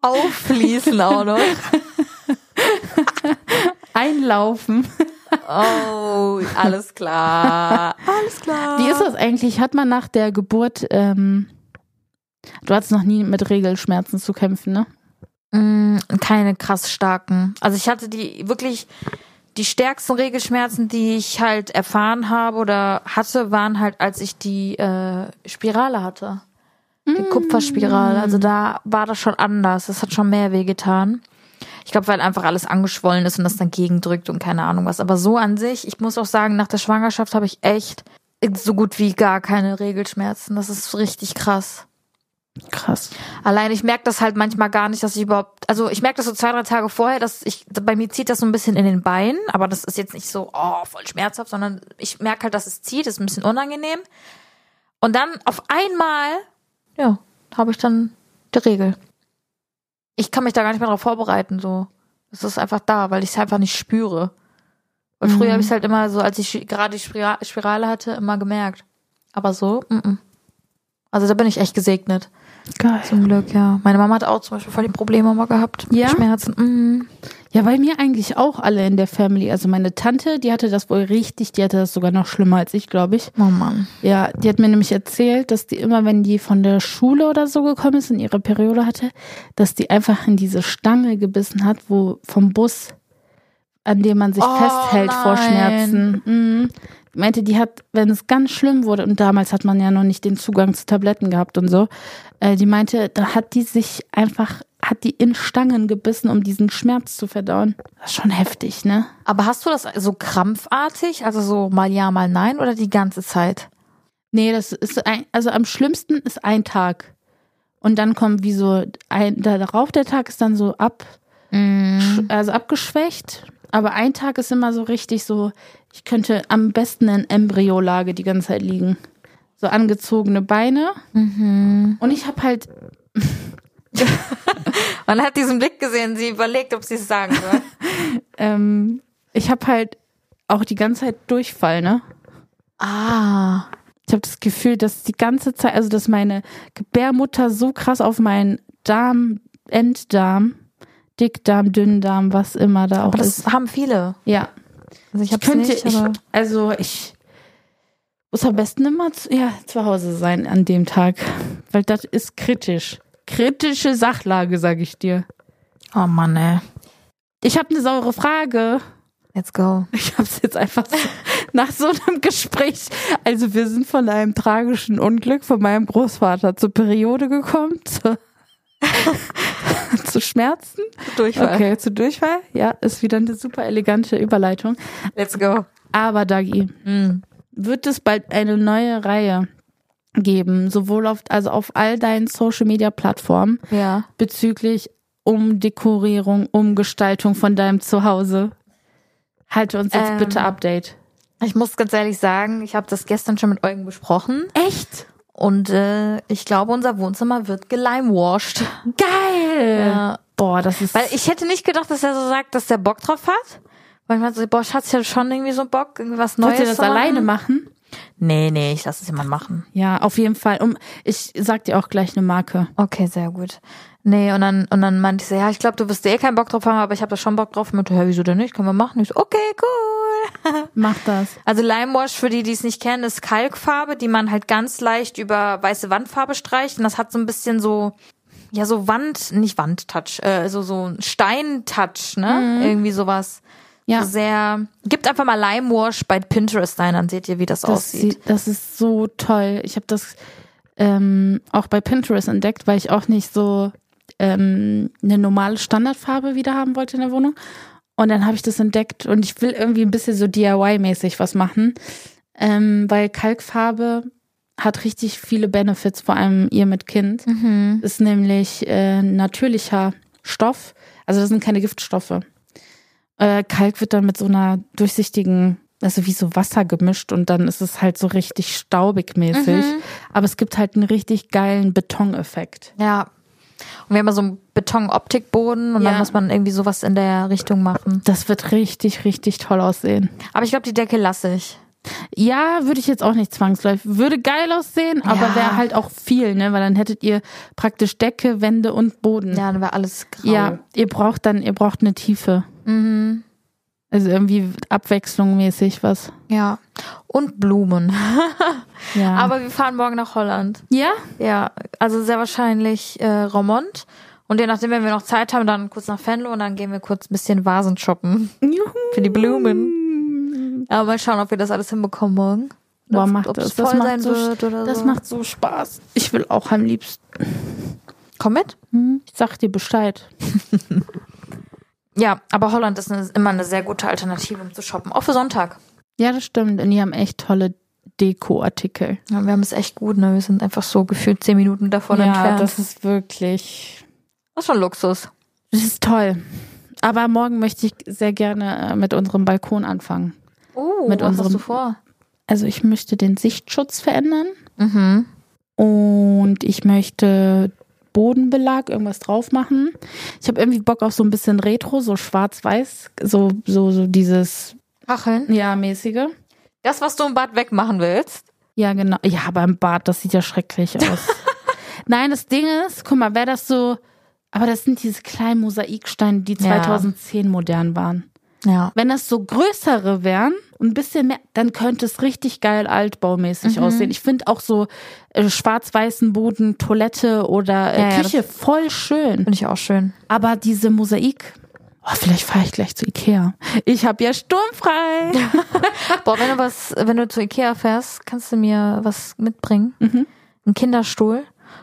Auffließen auch noch. Einlaufen. Oh, alles klar. Alles klar. Wie ist das eigentlich? Hat man nach der Geburt, ähm, du hattest noch nie mit Regelschmerzen zu kämpfen, ne? Mm, keine krass starken. Also ich hatte die wirklich die stärksten Regelschmerzen, die ich halt erfahren habe oder hatte, waren halt, als ich die äh, Spirale hatte. Die Kupferspirale. Also da war das schon anders. Das hat schon mehr wehgetan. Ich glaube, weil einfach alles angeschwollen ist und das dann gegendrückt und keine Ahnung was. Aber so an sich, ich muss auch sagen, nach der Schwangerschaft habe ich echt so gut wie gar keine Regelschmerzen. Das ist richtig krass. Krass. Allein ich merke das halt manchmal gar nicht, dass ich überhaupt, also ich merke das so zwei, drei Tage vorher, dass ich, bei mir zieht das so ein bisschen in den Beinen, aber das ist jetzt nicht so, oh, voll schmerzhaft, sondern ich merke halt, dass es zieht, ist ein bisschen unangenehm. Und dann auf einmal, ja, habe ich dann die Regel. Ich kann mich da gar nicht mehr drauf vorbereiten, so. Es ist einfach da, weil ich es einfach nicht spüre. Und früher Mhm. habe ich halt immer so, als ich gerade die Spira- Spirale hatte, immer gemerkt. Aber so, mm -mm. also da bin ich echt gesegnet. Geil. Zum Glück, ja. Meine Mama hat auch zum Beispiel voll die Probleme immer gehabt. mit Ja? Schmerzen. Mhm. Ja, bei mir eigentlich auch alle in der Family. Also meine Tante, die hatte das wohl richtig, die hatte das sogar noch schlimmer als ich, glaube ich. Oh Mann. Ja, die hat mir nämlich erzählt, dass die immer, wenn die von der Schule oder so gekommen ist und ihre Periode hatte, dass die einfach in diese Stange gebissen hat, wo vom Bus, an dem man sich Oh, festhält vor nein. Schmerzen. Mhm. Meinte, die hat, wenn es ganz schlimm wurde, und damals hat man ja noch nicht den Zugang zu Tabletten gehabt und so, äh, die meinte, da hat die sich einfach, hat die in Stangen gebissen, um diesen Schmerz zu verdauen. Das ist schon heftig, ne? Aber hast du das so krampfartig, also so mal ja, mal nein oder die ganze Zeit? Nee, das ist ein, also am schlimmsten ist ein Tag. Und dann kommt wie so ein, darauf der Tag ist dann so ab, Mhm. also abgeschwächt. Aber ein Tag ist immer so richtig so, ich könnte am besten in Embryolage die ganze Zeit liegen. So angezogene Beine. Mhm. Und ich habe halt, Man hat diesen Blick gesehen, sie überlegt, ob sie es sagen soll. ähm, ich habe halt auch die ganze Zeit Durchfall, ne? ah. Ich habe das Gefühl, dass die ganze Zeit, also dass meine Gebärmutter so krass auf meinen Darm, Enddarm, Dickdarm, Dünndarm, was immer da auch Aber das ist. haben viele. Ja. Also ich Ich hab's könnte, nicht, ich, also ich muss am besten immer zu, ja, zu Hause sein an dem Tag, weil das ist kritisch. Kritische Sachlage, sage ich dir. oh Mann, ey. Ich habe eine saure Frage. Let's go. Ich habe es jetzt einfach so, nach so einem Gespräch. Also wir sind von einem tragischen Unglück von meinem Großvater zur Periode gekommen, zu, zu Schmerzen. Durchfall. Okay, zu Durchfall. Ja, ist wieder eine super elegante Überleitung. Let's go. Aber Dagi, Mhm. wird es bald eine neue Reihe geben, sowohl auf, also auf all deinen Social Media Plattformen Ja. bezüglich Umdekorierung, Umgestaltung von deinem Zuhause. Halte uns jetzt Ähm. bitte Update. Ich muss ganz ehrlich sagen, ich habe das gestern schon mit Eugen besprochen Echt? Und äh, ich glaube, unser Wohnzimmer wird gelimewashed. Geil! Ja. Boah, das ist. Weil ich hätte nicht gedacht, dass er so sagt, dass der Bock drauf hat. Weil ich meinte so, boah, Schatz, ich hatte schon irgendwie so Bock, irgendwie was Neues Wollt ihr das machen. alleine machen? Nee, nee, ich lasse es jemand machen. Ja, auf jeden Fall. Um, ich sag dir auch gleich eine Marke. Okay, sehr gut. Nee, und dann, und dann meinte ich so, ja, ich glaube, du wirst eh keinen Bock drauf haben, aber ich habe da schon Bock drauf. Und meinte, ja, wieso denn nicht? Können wir machen? Ich so, okay, cool. Mach das. Also Limewash, für die, die es nicht kennen, ist Kalkfarbe, die man halt ganz leicht über weiße Wandfarbe streicht. Und das hat so ein bisschen so, ja, so Wand, nicht Wandtouch, äh, so, so ein Steintouch, ne? Irgendwie sowas. Ja. So sehr, gibt einfach mal Limewash bei Pinterest ein, dann seht ihr, wie das, Das, aussieht. sieht, das ist so toll. Ich habe das ähm, auch bei Pinterest entdeckt, weil ich auch nicht so ähm, eine normale Standardfarbe wieder haben wollte in der Wohnung. Und dann habe ich das entdeckt und ich will irgendwie ein bisschen so DIY-mäßig was machen, ähm, weil Kalkfarbe hat richtig viele Benefits, vor allem ihr mit Kind. Mhm. Ist nämlich äh, natürlicher Stoff, also das sind keine Giftstoffe. Äh, Kalk wird dann mit so einer durchsichtigen, also wie so Wasser gemischt und dann ist es halt so richtig staubig mäßig. Aber es gibt halt einen richtig geilen Betoneffekt. Ja. Und wir haben ja so einen Beton-Optikboden und Ja. dann muss man irgendwie sowas in der Richtung machen. Das wird richtig, richtig toll aussehen. Aber ich glaube, die Decke lasse ich. Ja, würde ich jetzt auch nicht zwangsläufig. Würde geil aussehen, aber Ja. wäre halt auch viel, ne? Weil dann hättet ihr praktisch Decke, Wände und Boden. Ja, dann wäre alles grau. Ja, ihr braucht dann, ihr braucht eine Tiefe. Mhm. Also irgendwie abwechslungsmäßig was. Ja. Und Blumen. Ja. Aber wir fahren morgen nach Holland. ja? Ja, also sehr wahrscheinlich äh, Romont. Und je nachdem, wenn wir noch Zeit haben, dann kurz nach Venlo und dann gehen wir kurz ein bisschen Vasen shoppen Juhu. für die Blumen. Aber mal schauen, ob wir das alles hinbekommen morgen. Boah, Ob- macht ob das. es Das voll macht, sein so, das so. macht so Spaß. Ich will auch am liebsten. Komm mit. Ich sag dir Bescheid. Ja, aber Holland ist eine, immer eine sehr gute Alternative, um zu shoppen. Auch für Sonntag. Ja, das stimmt. Und die haben echt tolle Deko-Artikel. Ja, wir haben es echt gut, ne? Wir sind einfach so gefühlt zehn Minuten davon ja, entfernt. das ist wirklich. das ist schon Luxus. Das ist toll. Aber morgen möchte ich sehr gerne äh, mit unserem Balkon anfangen. Oh, Mit was hast unserem- du vor? Also ich möchte den Sichtschutz verändern Mhm. und ich möchte Bodenbelag, irgendwas drauf machen. Ich habe irgendwie Bock auf so ein bisschen Retro, so schwarz-weiß, so, so, so dieses, Kacheln. ja, mäßige. Das, was du im Bad wegmachen willst. Ja, genau. Ja, aber im Bad, das sieht ja schrecklich aus. Nein, das Ding ist, guck mal, wäre das so, aber das sind diese kleinen Mosaiksteine, die Ja. 2010 modern waren. Ja. Wenn das so größere wären und ein bisschen mehr, dann könnte es richtig geil altbaumäßig Mhm. aussehen. Ich finde auch so äh, schwarz-weißen Boden, Toilette oder äh, Ja, ja, Küche voll schön. Finde ich auch schön. Aber diese Mosaik, Oh, vielleicht fahre ich gleich zu Ikea. Ich habe ja sturmfrei. Boah, wenn du was, wenn du zu Ikea fährst, kannst du mir was mitbringen? Mhm. Ein Kinderstuhl.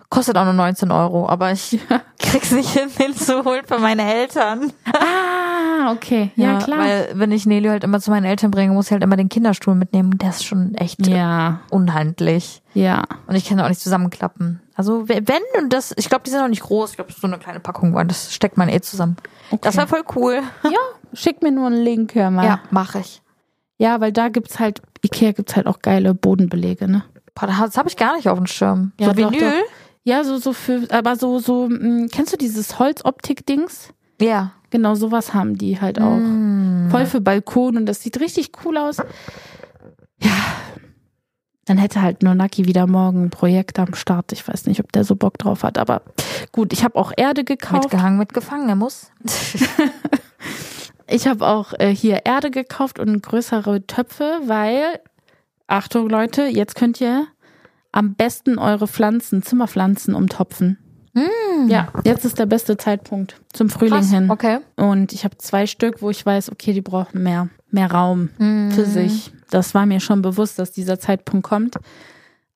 Kostet auch nur 19 Euro, aber ich krieg's nicht hin, den zu holen für meine Eltern. Ah, okay. Ja, klar. Weil wenn ich Nelio halt immer zu meinen Eltern bringe, muss ich halt immer den Kinderstuhl mitnehmen. Der ist schon echt ja, unhandlich. ja. Und ich kann auch nicht zusammenklappen. Also wenn und das, ich glaube, die sind auch nicht groß. Ich glaube, das ist so eine kleine Packung, weil das steckt man eh zusammen. Das war voll cool. Ja, schick mir nur einen Link, hör mal. Ja, mache ich. Ja, weil da gibt's halt, Ikea gibt's halt auch geile Bodenbelege, ne? Boah, das habe ich gar nicht auf dem Schirm. Ja, so doch, Vinyl? Ja, so, so für, aber so, so, mh, kennst du dieses Holzoptik-Dings? Ja. Genau, sowas haben die halt auch. Mm. Voll für Balkon und das sieht richtig cool aus. Ja. Dann hätte halt nur Naki wieder morgen ein Projekt am Start. Ich weiß nicht, ob der so Bock drauf hat, aber gut, ich habe auch Erde gekauft. Mitgehangen, mitgefangen, er muss. Ich habe auch äh, hier Erde gekauft und größere Töpfe, weil, Achtung Leute, jetzt könnt ihr am besten eure Pflanzen, Zimmerpflanzen umtopfen. Ja, jetzt ist der beste Zeitpunkt zum Frühling Krass. hin. Okay. Und ich habe zwei Stück, wo ich weiß, okay, die brauchen mehr, mehr Raum Mhm. für sich. Das war mir schon bewusst, dass dieser Zeitpunkt kommt.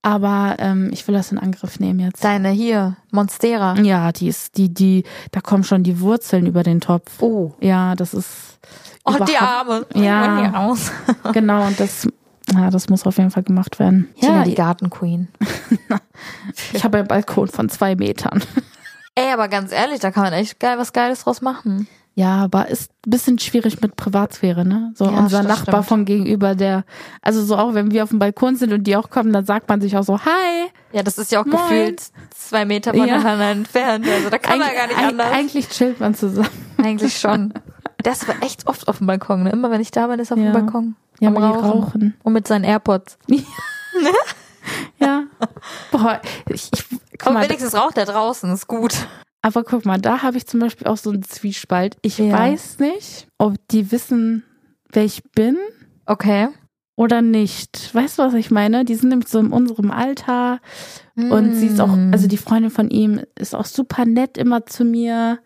Aber ähm, ich will das in Angriff nehmen jetzt. Deine hier, Monstera. Ja, die ist, die, die, da kommen schon die Wurzeln über den Topf. Oh. Ja, das ist. Oh, die Arme. Ja. Die aus. Genau, und das, ja, das muss auf jeden Fall gemacht werden. Ja, Ja, die Gartenqueen. ich habe einen Balkon von zwei Metern. Ey, aber ganz ehrlich, da kann man echt geil was Geiles draus machen. Ja, aber ist ein bisschen schwierig mit Privatsphäre, ne? So Ja, unser Nachbar stimmt. von gegenüber, der, also so auch wenn wir auf dem Balkon sind und die auch kommen, dann sagt man sich auch so, hi. Ja, das ist ja auch Moin. gefühlt zwei Meter Ja. voneinander entfernt. Also da kann man ja gar nicht Eig- anders. Eigentlich chillt man zusammen. Eigentlich schon. Der ist aber echt oft auf dem Balkon. Ne? Immer wenn ich da bin, ist er auf Ja. dem Balkon. Ja, am Rauchen. rauchen. Und mit seinen AirPods. Ja. Boah, ich, ich guck Aber mal, wenigstens raucht er draußen, ist gut. aber guck mal, da habe ich zum Beispiel auch so einen Zwiespalt. Ich Ja. weiß nicht, ob die wissen, wer ich bin Okay. oder nicht. Weißt du, was ich meine? Die sind nämlich so in unserem Alter und sie ist auch, Mm. also die Freundin von ihm ist auch super nett immer zu mir.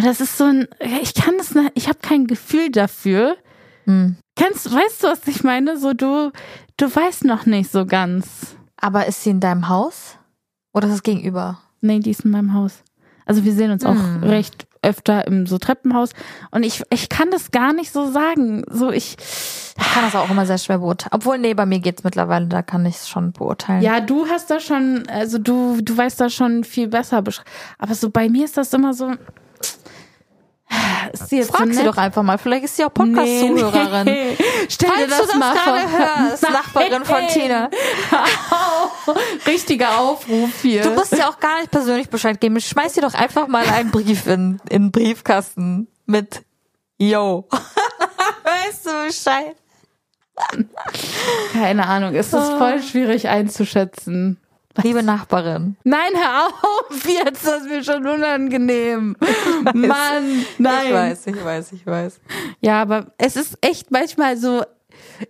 Und das ist so ein, ich kann das, nicht- ich habe kein Gefühl dafür. Hm. Kennst, weißt du, was ich meine? So du, du weißt noch nicht so ganz. Aber ist sie in deinem Haus? Oder ist es gegenüber? Nee, die ist in meinem Haus. Also wir sehen uns auch Hm. recht öfter im so Treppenhaus und ich ich kann das gar nicht so sagen. So ich Ich kann das auch immer sehr schwer beurteilen. Obwohl, nee, bei mir geht's mittlerweile, da kann ich es schon beurteilen. ja, du hast da schon also du du weißt da schon viel besser aber so bei mir ist das immer so ist sie jetzt Frag so sie doch einfach mal. Vielleicht ist sie auch Podcast-Zuhörerin. Nee. Stell dir Falls das, du das mal vor. hörst, Nachbarin von Tina. Richtiger Aufruf hier. Du musst ja auch gar nicht persönlich Bescheid geben. Schmeiß dir doch einfach mal einen Brief in, in den Briefkasten mit Yo. weißt du Bescheid? Keine Ahnung, es ist voll schwierig einzuschätzen. Liebe Nachbarin. Nein, hör auf, jetzt ist das mir schon unangenehm. Mann, nein. Ich weiß, ich weiß, ich weiß. Ja, aber es ist echt manchmal so,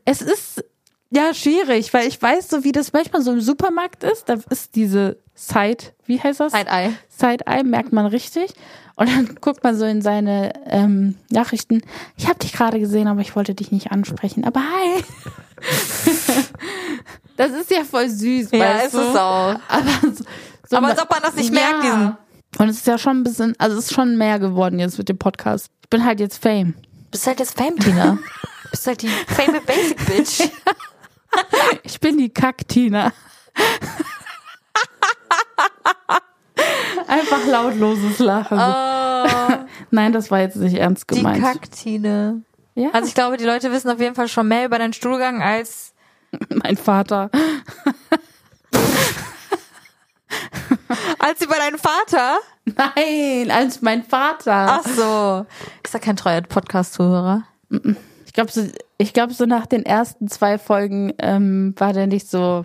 es ist ja schwierig, weil ich weiß so, wie das manchmal so im Supermarkt ist. Da ist diese Side, wie heißt das? Side-Eye. Side-Eye, merkt man richtig. Und dann guckt man so in seine ähm, Nachrichten. Ich habe dich gerade gesehen, aber ich wollte dich nicht ansprechen. Aber hi. Das ist ja voll süß, Ja, weißt ist du? es auch. Aber, so, Aber als ob man das nicht merkt, diesen- Und es ist ja schon ein bisschen, also es ist schon mehr geworden jetzt mit dem Podcast. Ich bin halt jetzt Fame. Bist halt jetzt Fame, Tina. Bist halt die Fame Basic Bitch. Ich bin die Kack-Tina. Einfach lautloses Lachen. Oh, Nein, das war jetzt nicht ernst die gemeint. Kacktine. ja, Also ich glaube, die Leute wissen auf jeden Fall schon mehr über deinen Stuhlgang als mein Vater. als über deinen Vater. Nein, als mein Vater. Ach so. Ist er kein treuer Podcast-Zuhörer? Ich glaube, so, ich glaube, so nach den ersten zwei Folgen ähm, war der nicht so,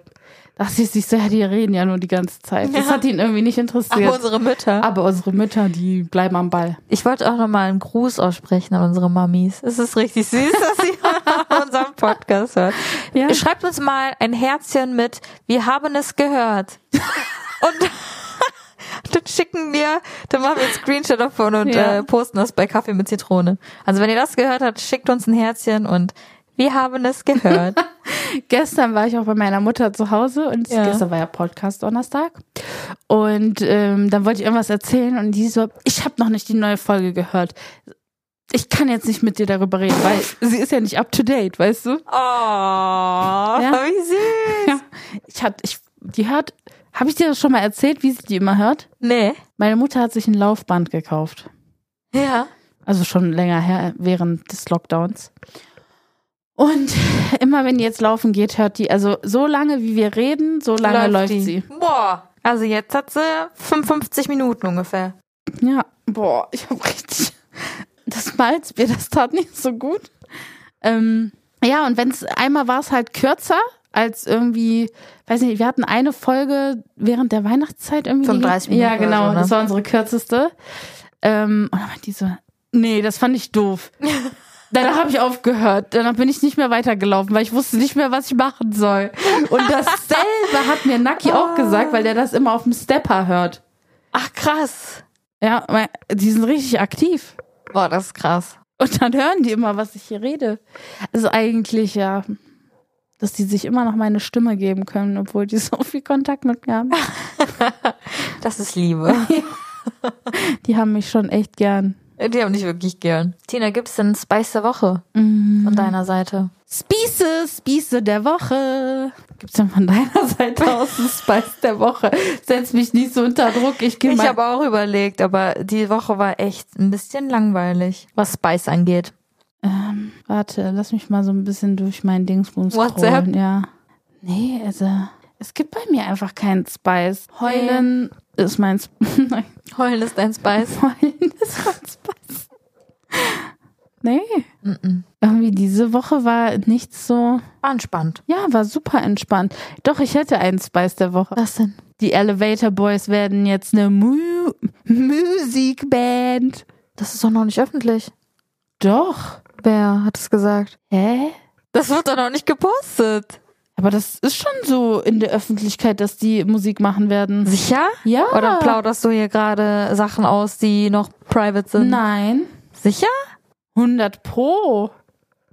dachte ich sich so, ja, die reden ja nur die ganze Zeit. Das Ja. hat ihn irgendwie nicht interessiert. Aber unsere Mütter. Aber unsere Mütter, die bleiben am Ball. Ich wollte auch nochmal einen Gruß aussprechen an unsere Mamis. Es ist richtig süß, dass sie unseren Podcast hört. Ja. Schreibt uns mal ein Herzchen mit, wir haben es gehört. Und dann schicken wir, dann machen wir einen Screenshot davon und Ja. äh, posten das bei Kaffee mit Zitrone. Also wenn ihr das gehört habt, schickt uns ein Herzchen und wir haben es gehört. Gestern war ich auch bei meiner Mutter zu Hause und Ja. gestern war ja Podcast Donnerstag. Und ähm, dann wollte ich irgendwas erzählen und die so, ich habe noch nicht die neue Folge gehört. Ich kann jetzt nicht mit dir darüber reden, weil sie ist ja nicht up to date, weißt du? Oh, wie süß. Ja. Ich hat, ich, die hört, habe ich dir das schon mal erzählt, wie sie die immer hört? Nee. Meine Mutter hat sich ein Laufband gekauft. Ja. Also schon länger her, während des Lockdowns. Und immer wenn die jetzt laufen geht, hört die, also so lange wie wir reden, so lange läuft, die. sie. Boah. Also jetzt hat sie 55 Minuten ungefähr. Ja, boah, ich hab richtig das Malzbier, das tat nicht so gut. Ähm, ja, und wenn's einmal war es halt kürzer als irgendwie, weiß nicht, wir hatten eine Folge während der Weihnachtszeit irgendwie. 35 Ja, Minuten oder genau, so, ne? das war unsere kürzeste. Ähm, und dann meinte die so, nee, das fand ich doof. Danach habe ich aufgehört. Danach bin ich nicht mehr weitergelaufen, weil ich wusste nicht mehr, was ich machen soll. Und dasselbe hat mir Naki auch gesagt, weil der das immer auf dem Stepper hört. Ach krass. Ja, weil die sind richtig aktiv. Boah, das ist krass. Und dann hören die immer, was ich hier rede. Also eigentlich ja, dass die sich immer noch meine Stimme geben können, obwohl die so viel Kontakt mit mir haben. Das ist Liebe. Die haben mich schon echt gern. Die haben dich wirklich gern. Tina, gibt es denn Spice der Woche Mhm. von deiner Seite? Spieße, Spieße der Woche. Gibt's denn von deiner Seite aus einen Spice der Woche? Setz mich nicht so unter Druck. Ich Ich habe auch überlegt, aber die Woche war echt ein bisschen langweilig, was Spice angeht. Ähm, warte, lass mich mal so ein bisschen durch mein Dingsbums WhatsApp? scrollen, Ja. Nee, also es gibt bei mir einfach keinen Spice. Heulen ist mein Sp Heulen ist dein Spice. Heulen ist mein Spice. Nee. Mhm. Irgendwie diese Woche war nichts so. War entspannt. Ja, war super entspannt. Doch, ich hätte einen Spice der Woche. Was denn? Die Elevator Boys werden jetzt eine Mu Musikband. Das ist doch noch nicht öffentlich. Doch. Wer hat es gesagt? Hä? Das wird doch noch nicht gepostet. Aber das ist schon so in der Öffentlichkeit, dass die Musik machen werden. Sicher? Ja. Oder plauderst du hier gerade Sachen aus, die noch private sind? Nein. Sicher? 100 Pro.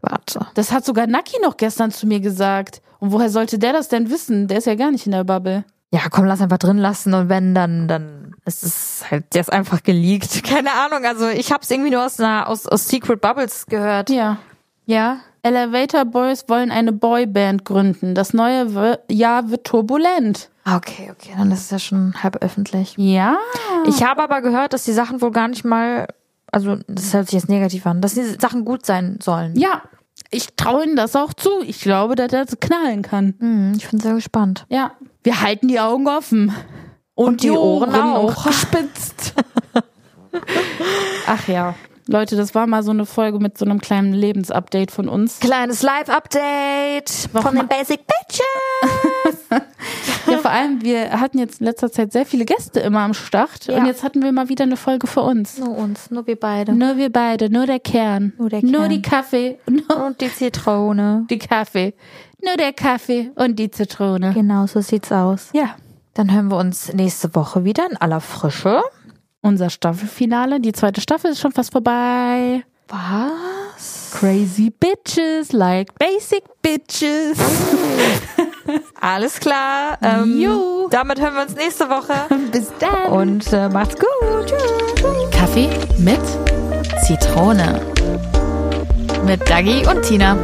Warte. Das hat sogar Naki noch gestern zu mir gesagt. Und woher sollte der das denn wissen? Der ist ja gar nicht in der Bubble. Ja, komm, lass einfach drin lassen und wenn, dann, dann ist es halt jetzt einfach geleakt. Keine Ahnung, also ich hab's irgendwie nur aus einer, aus, aus Secret Bubbles gehört. Ja. Ja? Elevator Boys wollen eine Boyband gründen. Das neue W- Jahr wird turbulent. Okay, okay, dann ist es ja schon halb öffentlich. Ja. Ich habe aber gehört, dass die Sachen wohl gar nicht mal, also das hört sich jetzt negativ an, dass die Sachen gut sein sollen. Ja. Ich traue ihnen das auch zu. Ich glaube, dass er das knallen kann. Hm, ich bin sehr gespannt. Ja. Wir halten die Augen offen. Und, die Ohren auch. gespitzt. Ach ja. Leute, das war mal so eine Folge mit so einem kleinen Lebensupdate von uns. Kleines Live-Update von den Basic Bitches. Ja, vor allem, wir hatten jetzt in letzter Zeit sehr viele Gäste immer am Start. Ja. Und jetzt hatten wir mal wieder eine Folge für uns. Nur uns, nur wir beide. Nur wir beide, nur der Kern. Nur der Nur Kern. die Kaffee, nur Und die Zitrone. die Kaffee. Nur der Kaffee und die Zitrone. Genau, so sieht's aus. Ja. Dann hören wir uns nächste Woche wieder in aller Frische. Unser Staffelfinale. Die zweite Staffel ist schon fast vorbei. Was? Crazy Bitches, like basic Bitches. Alles klar. Ähm. Damit hören wir uns nächste Woche. Bis dann. Und äh, macht's gut. Tschüss. Kaffee mit Zitrone. Mit Dagi und Tina.